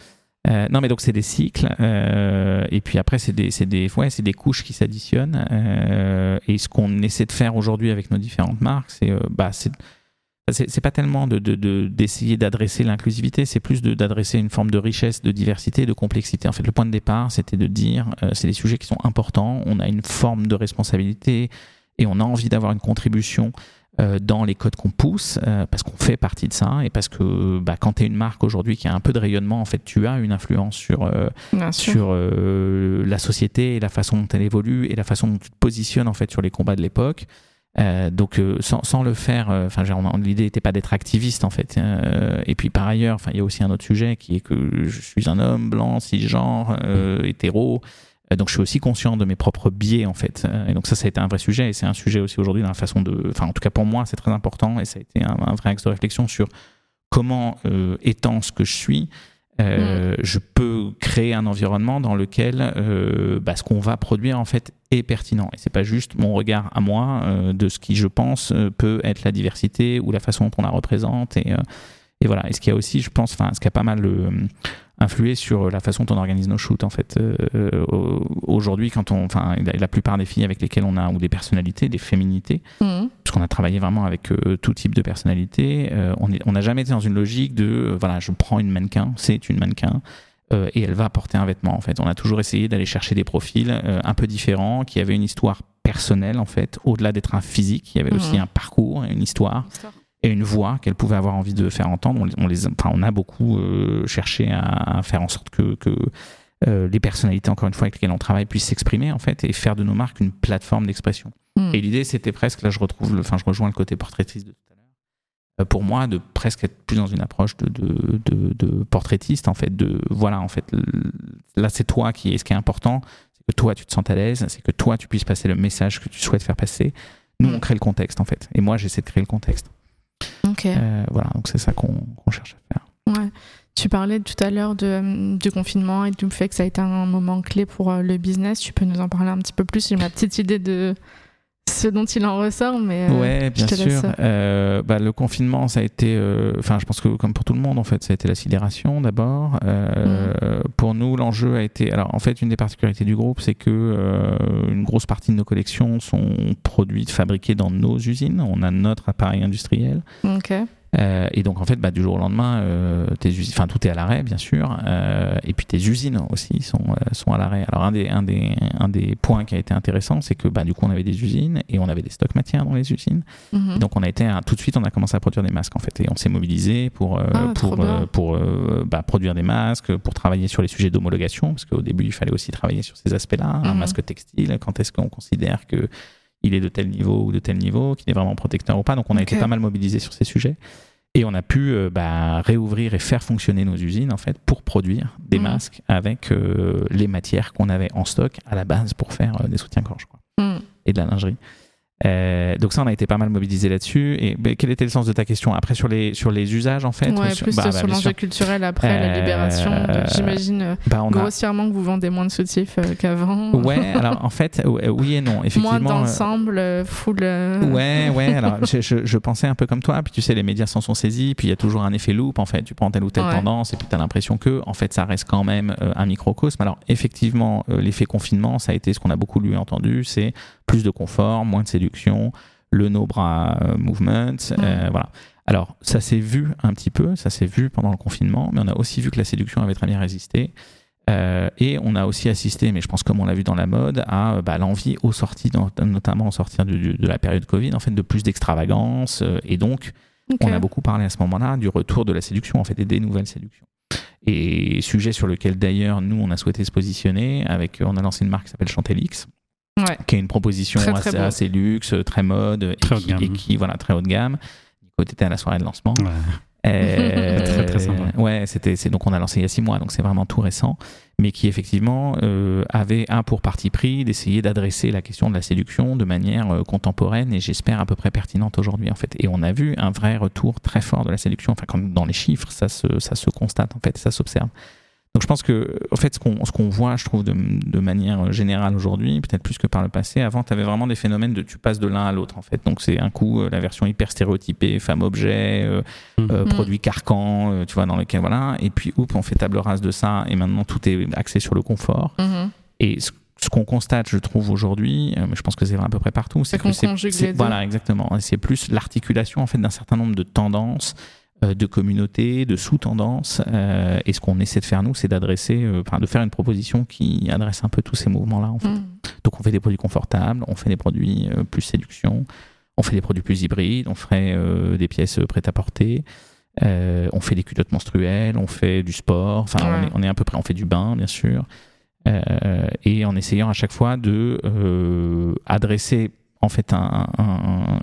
Euh, non, mais donc c'est des cycles, euh, et puis après c'est des, des, ouais, des couches qui s'additionnent. euh, et ce qu'on essaie de faire aujourd'hui avec nos différentes marques, c'est, euh, bah, c'est, pas tellement de, de- d'essayer d'adresser l'inclusivité, c'est plus d'adresser une forme de richesse, de diversité, de complexité. En fait, le point de départ, c'était de dire, euh, c'est des sujets qui sont importants, on a une forme de responsabilité et on a envie d'avoir une contribution dans les codes qu'on pousse, euh, parce qu'on fait partie de ça, et parce que bah, quand tu es une marque aujourd'hui qui a un peu de rayonnement, en fait, tu as une influence sur, euh, sur euh, la société et la façon dont elle évolue et la façon dont tu te positionnes en fait sur les combats de l'époque. Euh, donc euh, sans, sans le faire, euh, enfin on- l'idée n'était pas d'être activiste en fait. euh, et puis par ailleurs, enfin il y a aussi un autre sujet qui est que je suis un homme blanc, cisgenre, euh, hétéro. Euh, Donc je suis aussi conscient de mes propres biais en fait. Euh, Et donc ça, ça a été un vrai sujet. Et c'est un sujet aussi aujourd'hui dans la façon de, enfin en tout cas pour moi, c'est très important. Et ça a été un, un vrai axe de réflexion sur comment euh, étant ce que je suis, euh, je peux créer un environnement dans lequel euh, bah, ce qu'on va produire en fait est pertinent. Et c'est pas juste mon regard à moi euh, de ce qui je pense peut être la diversité ou la façon dont on la représente. Et, et voilà. Et ce qui a aussi je pense enfin ce qui a pas mal influé sur la façon dont on organise nos shoots en fait Euh, au- aujourd'hui quand on enfin la, plupart des filles avec lesquelles on a ou des personnalités des féminités Mhm. puisqu'on a travaillé vraiment avec euh, tout type de personnalité. Euh, on est- on n'a jamais été dans une logique de euh, voilà, je prends une mannequin, c'est une mannequin. et elle va porter un vêtement en fait. On a toujours essayé d'aller chercher des profils un peu différents, qui avaient une histoire personnelle en fait, au-delà d'être un physique, il y avait aussi Mhm. un parcours, une histoire et une voix qu'elle pouvait avoir envie de faire entendre. On, les- on les, enfin, on a beaucoup euh, cherché à, à faire en sorte que, que euh, les personnalités, encore une fois, avec lesquelles on travaille, puissent s'exprimer en fait et faire de nos marques une plateforme d'expression. Mhm. Et l'idée, c'était presque, là je retrouve, le- enfin je rejoins le côté portraitiste de tout à l'heure, euh, pour moi, de presque être plus dans une approche de, de, de, de portraitiste, en fait, de voilà, en fait, là c'est toi qui est ce qui est important, c'est que toi tu te sens à l'aise, c'est que toi tu puisses passer le message que tu souhaites faire passer. Nous, Mm. on crée le contexte, en fait. Et moi, j'essaie de créer le contexte. Ok. Euh, voilà, donc c'est ça qu'on cherche à faire. Ouais. Tu parlais tout à l'heure de, du confinement et du fait que ça a été un moment clé pour euh, le business. Tu peux nous en parler un petit peu plus? J'ai ma petite idée de ce dont il en ressort, mais euh, ouais, bien je te laisse. sûr. Euh, bah, le confinement, ça a été, euh, enfin, je pense que comme pour tout le monde, en fait, ça a été la sidération d'abord. Euh, Mm. Pour nous, l'enjeu a été, alors en fait, une des particularités du groupe, c'est que euh, une grosse partie de nos collections sont produites, fabriquées dans nos usines. On a notre appareil industriel. Ok. Euh, et donc en fait, bah, du jour au lendemain, euh, tes usines, enfin tout est à l'arrêt, bien sûr. Euh, et puis tes usines aussi sont, euh, sont à l'arrêt. Alors un des, un, des, un des points qui a été intéressant, c'est que bah, du coup on avait des usines et on avait des stocks matières dans les usines. Mhm. Donc on a été tout de suite, on a commencé à produire des masques en fait, et on s'est mobilisé pour euh, Ah, pour euh, pour bah, produire des masques, pour travailler sur les sujets d'homologation, parce qu'au début il fallait aussi travailler sur ces aspects-là. Un Mhm. masque textile, quand est-ce qu'on considère que il est de tel niveau ou de tel niveau, qu'il est vraiment protecteur ou pas. Donc on a été pas mal mobilisé sur ces sujets. Et on a pu euh, bah, réouvrir et faire fonctionner nos usines en fait pour produire des Mhm. masques avec euh, les matières qu'on avait en stock à la base pour faire euh, des soutiens-gorge Mhm. et de la lingerie. Euh, donc ça, on a été pas mal mobilisé là-dessus. Et quel était le sens de ta question? Après sur les sur les usages en fait? Ouais, sur, plus bah, euh, bah, sur l'enjeu culturel après la Euh, libération. Donc, J'imagine euh, Bah, a- grossièrement que vous vendez moins de soutifs euh, qu'avant. Ouais, alors en fait, euh, oui et non. Effectivement, Moins euh, d'ensemble, euh, full. euh, Ouais, ouais. Alors, je, je- je pensais un peu comme toi. Puis tu sais, les médias s'en sont saisis. Puis il y a toujours un effet loop. En fait, tu prends telle ou telle Ouais. tendance, et puis tu as l'impression que, en fait, ça reste quand même euh, un microcosme. Alors, effectivement, euh, l'effet confinement, ça a été ce qu'on a beaucoup lu et entendu. C'est plus de confort, moins de le no euh, movement. euh, voilà. Alors, ça s'est vu un petit peu. Ça s'est vu pendant le confinement, mais on a aussi vu que la séduction avait très bien résisté. Euh, et on a aussi assisté, mais je pense comme on l'a vu dans la mode, à bah, l'envie aux sorties, dans- notamment au sortir de la période Covid, en fait, de plus d'extravagance. euh, et donc, on a beaucoup parlé à ce moment-là du retour de la séduction, en fait, et des nouvelles séductions. Et sujet sur lequel d'ailleurs nous on a souhaité se positionner avec on a lancé une marque qui s'appelle Chantelix Ouais. qui est une proposition Très, très assez, assez luxe, très mode et, Très haut de qui, gamme. et qui voilà très haut de gamme. Nico était à la soirée de lancement. Ouais. Euh, Très, très sympa. Ouais, c'était c'est donc on a lancé il y a six mois, donc c'est vraiment tout récent, mais qui effectivement euh, avait un pour parti pris d'essayer d'adresser la question de la séduction de manière euh, contemporaine et j'espère à peu près pertinente aujourd'hui en fait. Et on a vu un vrai retour très fort de la séduction, enfin comme dans les chiffres, ça se ça se constate en fait, ça s'observe. Donc je pense que en fait ce qu'on ce qu'on voit, je trouve de, de manière générale aujourd'hui, peut-être plus que par le passé, avant tu avais vraiment des phénomènes de tu passes de l'un à l'autre en fait. Donc c'est un coup euh, la version hyper stéréotypée, femme objet, euh, euh, Mm. produits carcans, euh, tu vois, dans lesquels voilà. Et puis, oups, on fait table rase de ça, et maintenant tout est axé sur le confort. Mhm. Et ce, ce qu'on constate, je trouve aujourd'hui, euh, mais je pense que c'est vrai à peu près partout, c'est que c'est voilà exactement. Et C'est plus l'articulation en fait d'un certain nombre de tendances, euh, de communautés, de sous-tendances. euh, et ce qu'on essaie de faire nous, c'est d'adresser, euh, enfin, de faire une proposition qui adresse un peu tous ces mouvements-là. En fait. Mhm. Donc on fait des produits confortables, on fait des produits euh, plus séduction, on fait des produits plus hybrides, on ferait euh, des pièces euh, prêtes à porter, euh, on fait des culottes menstruelles, on fait du sport, enfin on, Ouais. est, on est à peu près, on fait du bain bien sûr, Euh, et en essayant à chaque fois de euh, adresser en fait un- un-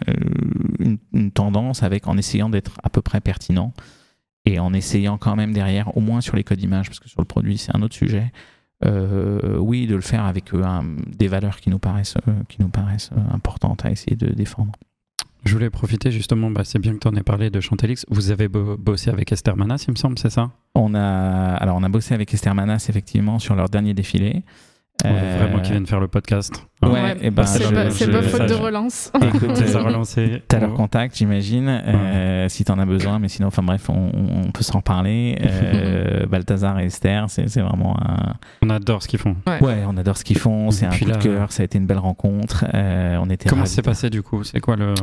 une, une tendance avec en essayant d'être à peu près pertinent et en essayant quand même derrière, au moins sur les codes d'image, parce que sur le produit c'est un autre sujet, euh, oui, de le faire avec euh, des valeurs qui nous paraissent, euh, qui nous paraissent importantes à essayer de défendre. Je voulais profiter justement, bah, c'est bien que tu en aies parlé de Chantelix. Vous avez bo- bossé avec Esther Manas, il me semble, c'est ça? On a, alors on a bossé avec Esther Manas effectivement sur leur dernier défilé. On veut Euh, Vraiment qu'ils viennent faire le podcast. Ouais, et ben, c'est je- pas, c'est je- pas faute de relance. Écoute, Ça a euh, relancé. T'as leur contact, j'imagine, euh, si t'en as besoin, mais sinon, enfin bref, on, on peut s'en parler. Euh, Balthazar et Esther, c'est c'est vraiment un. On adore ce qu'ils font. Ouais, on adore ce qu'ils font, c'est un coup là- de cœur, ça a été une belle rencontre. euh, on était Comment c'est passé du coup? C'est quoi le.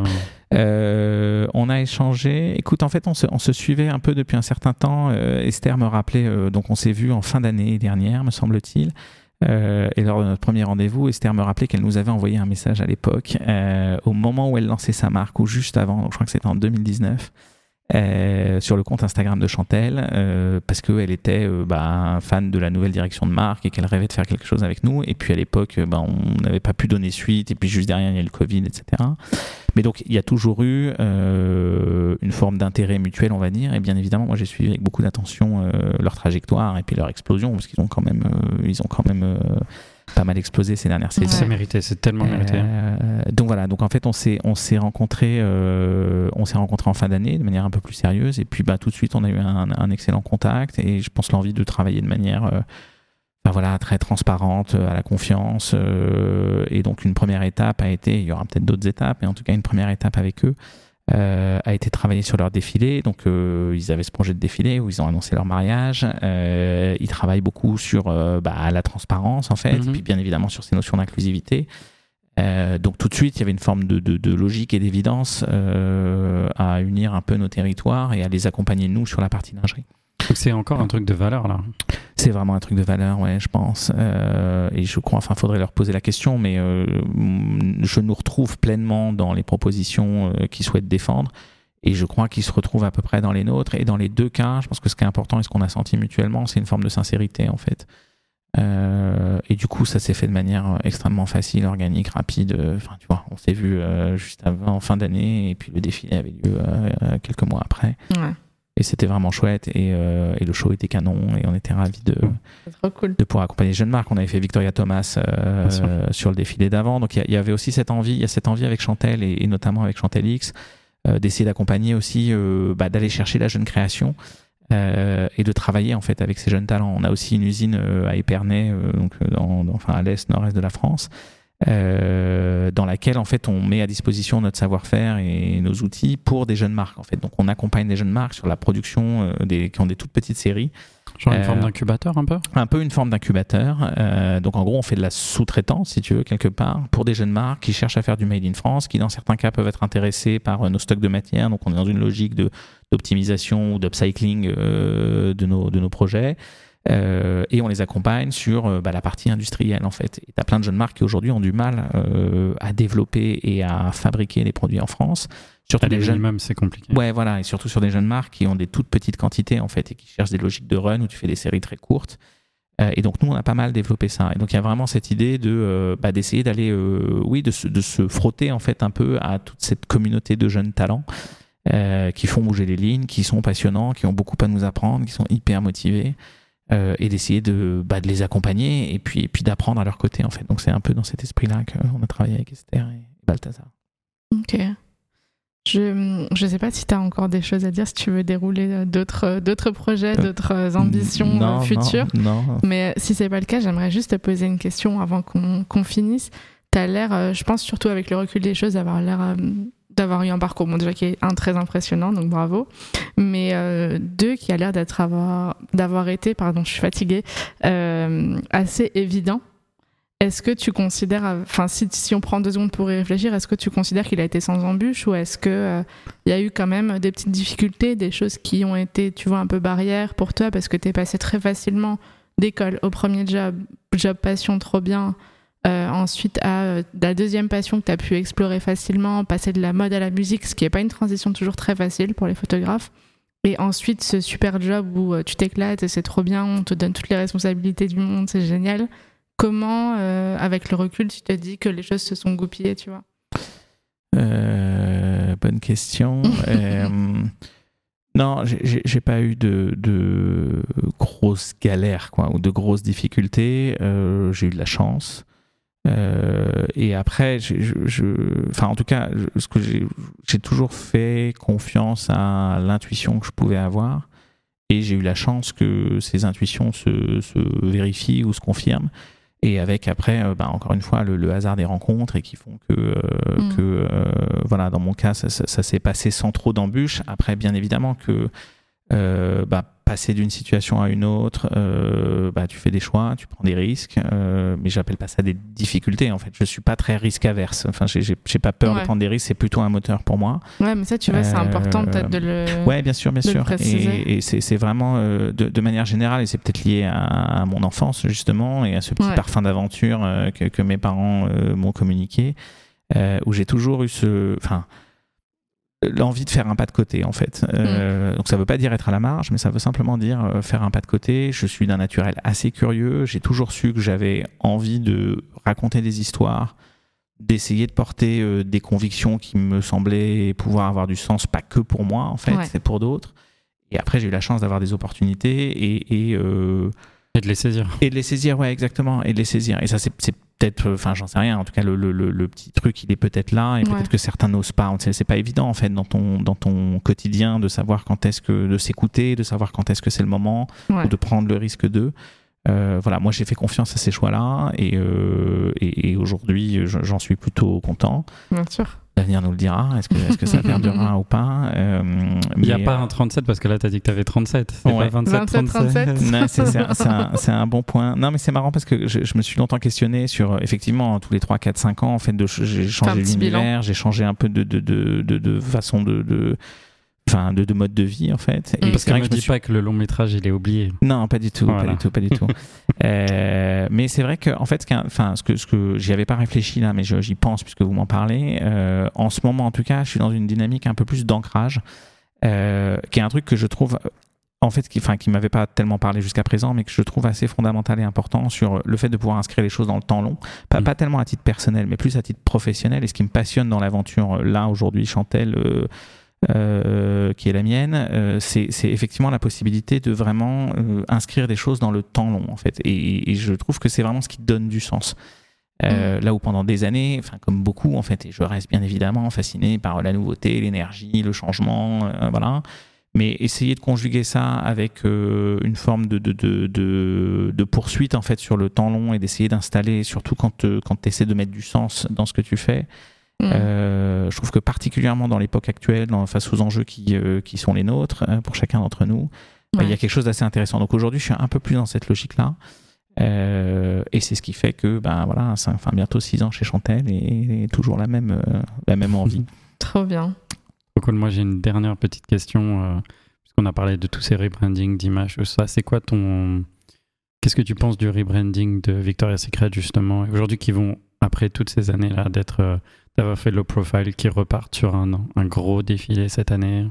Euh, on a échangé. Écoute, en fait, on se, on se suivait un peu depuis un certain temps. Euh, Esther me rappelait, euh, donc on s'est vu en fin d'année dernière, me semble-t-il. Euh, et lors de notre premier rendez-vous, Esther me rappelait qu'elle nous avait envoyé un message à l'époque, euh, au moment où elle lançait sa marque, ou juste avant, donc je crois que c'était en 2019, euh, sur le compte Instagram de Chantel, euh, parce qu'elle était euh, bah, fan de la nouvelle direction de marque et qu'elle rêvait de faire quelque chose avec nous. Et puis à l'époque, euh, bah, on n'avait pas pu donner suite, et puis juste derrière, il y a le Covid, etc. Mais donc, il y a toujours eu euh, une forme d'intérêt mutuel, on va dire. Et bien évidemment, moi, j'ai suivi avec beaucoup d'attention leur trajectoire et puis leur explosion, parce qu'ils ont quand même, ils ont quand même pas mal explosé ces dernières saisons. C'est mérité, c'est tellement mérité. Euh, donc voilà, donc en fait on s'est on s'est rencontrés euh, on s'est rencontrés en fin d'année de manière un peu plus sérieuse et puis bah tout de suite on a eu un, un excellent contact et je pense l'envie de travailler de manière enfin, voilà très transparente à la confiance euh, et donc une première étape a été il y aura peut-être d'autres étapes mais en tout cas une première étape avec eux euh, a été travailler sur leur défilé. Donc, euh, ils avaient ce projet de défilé où ils ont annoncé leur mariage. Euh, ils travaillent beaucoup sur euh, bah, la transparence, en fait, Mhm. et puis bien évidemment sur ces notions d'inclusivité. Euh, donc, tout de suite, il y avait une forme de, de- de logique et d'évidence euh, à unir un peu nos territoires et à les accompagner, nous, sur la partie lingerie. Donc c'est encore un truc de valeur là. C'est vraiment un truc de valeur, ouais, je pense. Euh, et je crois, enfin, faudrait leur poser la question, mais euh, je nous retrouve pleinement dans les propositions euh, qu'ils souhaitent défendre. Et je crois qu'ils se retrouvent à peu près dans les nôtres. Et dans les deux cas, je pense que ce qui est important et ce qu'on a senti mutuellement, c'est une forme de sincérité, en fait. Euh, et du coup, ça s'est fait de manière extrêmement facile, organique, rapide. Enfin, tu vois, on s'est vu euh, juste avant, en fin d'année, et puis le défilé avait lieu euh, quelques mois après. Ouais, Et c'était vraiment chouette, et, euh, et le show était canon, et on était ravis de, c'est trop cool. de pouvoir accompagner les jeunes marques. On avait fait Victoria Thomas euh, sur le défilé d'avant. Donc il y avait aussi cette envie, il y a cette envie avec Chantel et, et notamment avec Chantel X, euh, d'essayer d'accompagner aussi, euh, bah, d'aller chercher la jeune création. euh, et de travailler en fait avec ces jeunes talents. On a aussi une usine euh, à Épernay, euh, donc dans, dans- enfin à l'est, nord-est de la France, euh, dans laquelle en fait on met à disposition notre savoir-faire et nos outils pour des jeunes marques en fait. Donc on accompagne des jeunes marques sur la production euh, des, qui ont des toutes petites séries Genre une Euh, forme d'incubateur un peu? un peu une forme d'incubateur. Euh, donc en gros, on fait de la sous-traitance, si tu veux, quelque part, pour des jeunes marques qui cherchent à faire du made in France, qui dans certains cas peuvent être intéressés par euh, nos stocks de matière. Donc on est dans une logique de d'optimisation ou d'upcycling euh, de nos de nos projets. Euh, et on les accompagne sur euh, bah, la partie industrielle en fait. Tu as plein de jeunes marques qui aujourd'hui ont du mal euh, à développer et à fabriquer les produits en France. Surtout des jeunes. c'est compliqué. Ouais, voilà, et surtout sur des jeunes marques qui ont des toutes petites quantités en fait et qui cherchent des logiques de run où tu fais des séries très courtes. Euh, et donc nous, on a pas mal développé ça. Et donc il y a vraiment cette idée de bah, d'essayer d'aller, oui, de se, de se frotter en fait un peu à toute cette communauté de jeunes talents qui font bouger les lignes, qui sont passionnants, qui ont beaucoup à nous apprendre, qui sont hyper motivés. Euh, et d'essayer de, bah, de les accompagner et puis, et puis d'apprendre à leur côté en fait. Donc c'est un peu dans cet esprit-là qu'on a travaillé avec Esther et Balthazar. Ok. Je ne sais pas si tu as encore des choses à dire, si tu veux dérouler euh, d'autres euh, d'autres projets, Euh, d'autres euh, ambitions euh, Non, non, futures. Non, Mais euh, si c'est pas le cas, j'aimerais juste te poser une question avant qu'on qu'on finisse. Tu as l'air, euh, je pense surtout avec le recul des choses, d'avoir l'air euh, d'avoir eu un parcours, bon, déjà qui est un très impressionnant, donc bravo. Mais euh, deux, qui a l'air d'être avoir- d'avoir été, pardon, je suis fatiguée, euh, assez évident. Est-ce que tu considères, enfin, si, on prend deux secondes pour y réfléchir, est-ce que tu considères qu'il a été sans embûche ou est-ce que euh, y a eu quand même des petites difficultés, des choses qui ont été, tu vois, un peu barrières pour toi parce que tu es passé très facilement d'école au premier job, job passion trop bien, euh, ensuite à euh, la deuxième passion que tu as pu explorer facilement, passer de la mode à la musique, ce qui n'est pas une transition toujours très facile pour les photographes. Et ensuite ce super job où euh, tu t'éclates et c'est trop bien, on te donne toutes les responsabilités du monde, c'est génial. Comment, euh, avec le recul, tu te dis que les choses se sont goupillées, tu vois? Euh, bonne question. Euh, non, j'ai- pas eu de, de grosses galères quoi, ou de grosses difficultés. J'ai eu de la chance. Euh, et après, j'ai- je, je- enfin, en tout cas, ce que j'ai toujours fait confiance à l'intuition que je pouvais avoir. Et j'ai eu la chance que ces intuitions se, se vérifient ou se confirment. Et avec après, euh, bah, encore une fois, le, le hasard des rencontres et qui font que, euh, Mm. que euh, voilà, dans mon cas, ça, ça- ça s'est passé sans trop d'embûches. Après, bien évidemment que bah, passer d'une situation à une autre, euh, bah, tu fais des choix, tu prends des risques, euh, mais j'appelle pas ça des difficultés en fait. Je suis pas très risque averse. Enfin, j'ai- pas peur Ouais. de prendre des risques. C'est plutôt un moteur pour moi. Ouais, mais ça, tu vois, c'est Euh, important peut-être de le. Ouais, bien sûr, bien sûr. Et, et c'est vraiment euh, de, de manière générale, et c'est peut-être lié à, à mon enfance justement et à ce petit Ouais. parfum d'aventure euh, que, que mes parents euh, m'ont communiqué, euh, où j'ai toujours eu ce, enfin, l'envie de faire un pas de côté en fait. Euh, Donc ça veut pas dire être à la marge, mais ça veut simplement dire euh, faire un pas de côté. Je suis d'un naturel assez curieux. J'ai toujours su que j'avais envie de raconter des histoires d'essayer de porter euh, des convictions qui me semblaient pouvoir avoir du sens, pas que pour moi en fait, Ouais. c'est pour d'autres. Et après, j'ai eu la chance d'avoir des opportunités et, et, euh, Et de les saisir. et de les saisir, ouais, exactement, et de les saisir. Et ça, c'est peut-être, euh, enfin, j'en sais rien. En tout cas, le, le- le- petit truc, il est peut-être là, et peut-être que certains n'osent pas. C'est pas évident en fait dans ton dans ton quotidien de savoir quand est-ce que de s'écouter, de savoir quand est-ce que c'est le moment, Ouais. ou de prendre le risque d'eux. Euh, voilà, moi j'ai fait confiance à ces choix-là et, euh, et, et aujourd'hui je- j'en suis plutôt content. Bien sûr. L'avenir nous le dira. Est-ce que, est-ce que ça perdurera ou pas Euh, Il n'y a pas euh, un 37 parce que là, tu as dit que tu avais 37. C'est Ouais. pas 27, 27, 37. Non, c'est c'est un, c'est un- c'est un bon point. Non, mais c'est marrant parce que je, je me suis longtemps questionné sur, euh, effectivement, tous les 3, 4, 5 ans, en fait, de- j'ai changé l'univers, j'ai changé un peu de, de, de, de, de façon de. Enfin, de, de mode de vie en fait. Mm. Parce ne que me dis suis- pas que le long métrage, il est oublié. Non, pas du tout, Voilà. pas du tout, pas du tout. Euh, mais c'est vrai que, en fait, ce, qu'un- enfin, ce que, ce que j'y avais pas réfléchi là, mais j'y pense puisque vous m'en parlez. euh, en ce moment, en tout cas, je suis dans une dynamique un peu plus d'ancrage, euh, qui est un truc que je trouve, en fait, qui, enfin, qui m'avait pas tellement parlé jusqu'à présent, mais que je trouve assez fondamental et important sur le fait de pouvoir inscrire les choses dans le temps long. Pas, Mm. pas tellement à titre personnel, mais plus à titre professionnel. Et ce qui me passionne dans l'aventure là aujourd'hui, Chantel. Euh, qui est la mienne, euh, c'est effectivement la possibilité de vraiment euh, inscrire des choses dans le temps long, en fait. Et, et je trouve que c'est vraiment ce qui donne du sens. Euh, Là où pendant des années, enfin comme beaucoup en fait, et je reste bien évidemment fasciné par la nouveauté, l'énergie, le changement, voilà. Mais essayer de conjuguer ça avec une forme de, de, de, de, de poursuite en fait sur le temps long et d'essayer d'installer, surtout quand, quand tu essaies de mettre du sens dans ce que tu fais, Mm. euh, je trouve que particulièrement dans l'époque actuelle, dans, face aux enjeux qui, euh, qui sont les nôtres, euh, pour chacun d'entre nous, euh, il y a quelque chose d'assez intéressant. Donc aujourd'hui, je suis un peu plus dans cette logique-là. Euh, et c'est ce qui fait que, ben voilà, ça, enfin, bientôt six ans chez Chantel et, et toujours la même, euh, la même envie. Trop bien. Cool. Moi, j'ai une dernière petite question. euh, puisqu'on a parlé de tous ces rebrandings, d'images, ça. C'est quoi ton, Qu'est-ce que tu penses du rebranding de Victoria's Secret justement et Aujourd'hui, qui vont, après toutes ces années-là, d'être, euh, d'avoir fait low profile, qui repartent sur un, un gros défilé cette année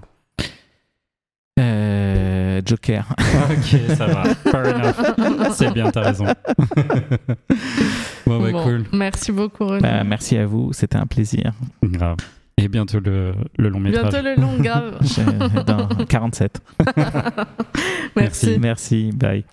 Euh, Joker. Ok, ça va. Fair enough. C'est bien, t'as raison. bon, bah, Bon, cool. Merci beaucoup, Renaud. Bah, merci à vous, c'était un plaisir. Grave. Et bientôt le, le long métrage. Bientôt le long, grave. Dans 47. Merci. Merci, bye.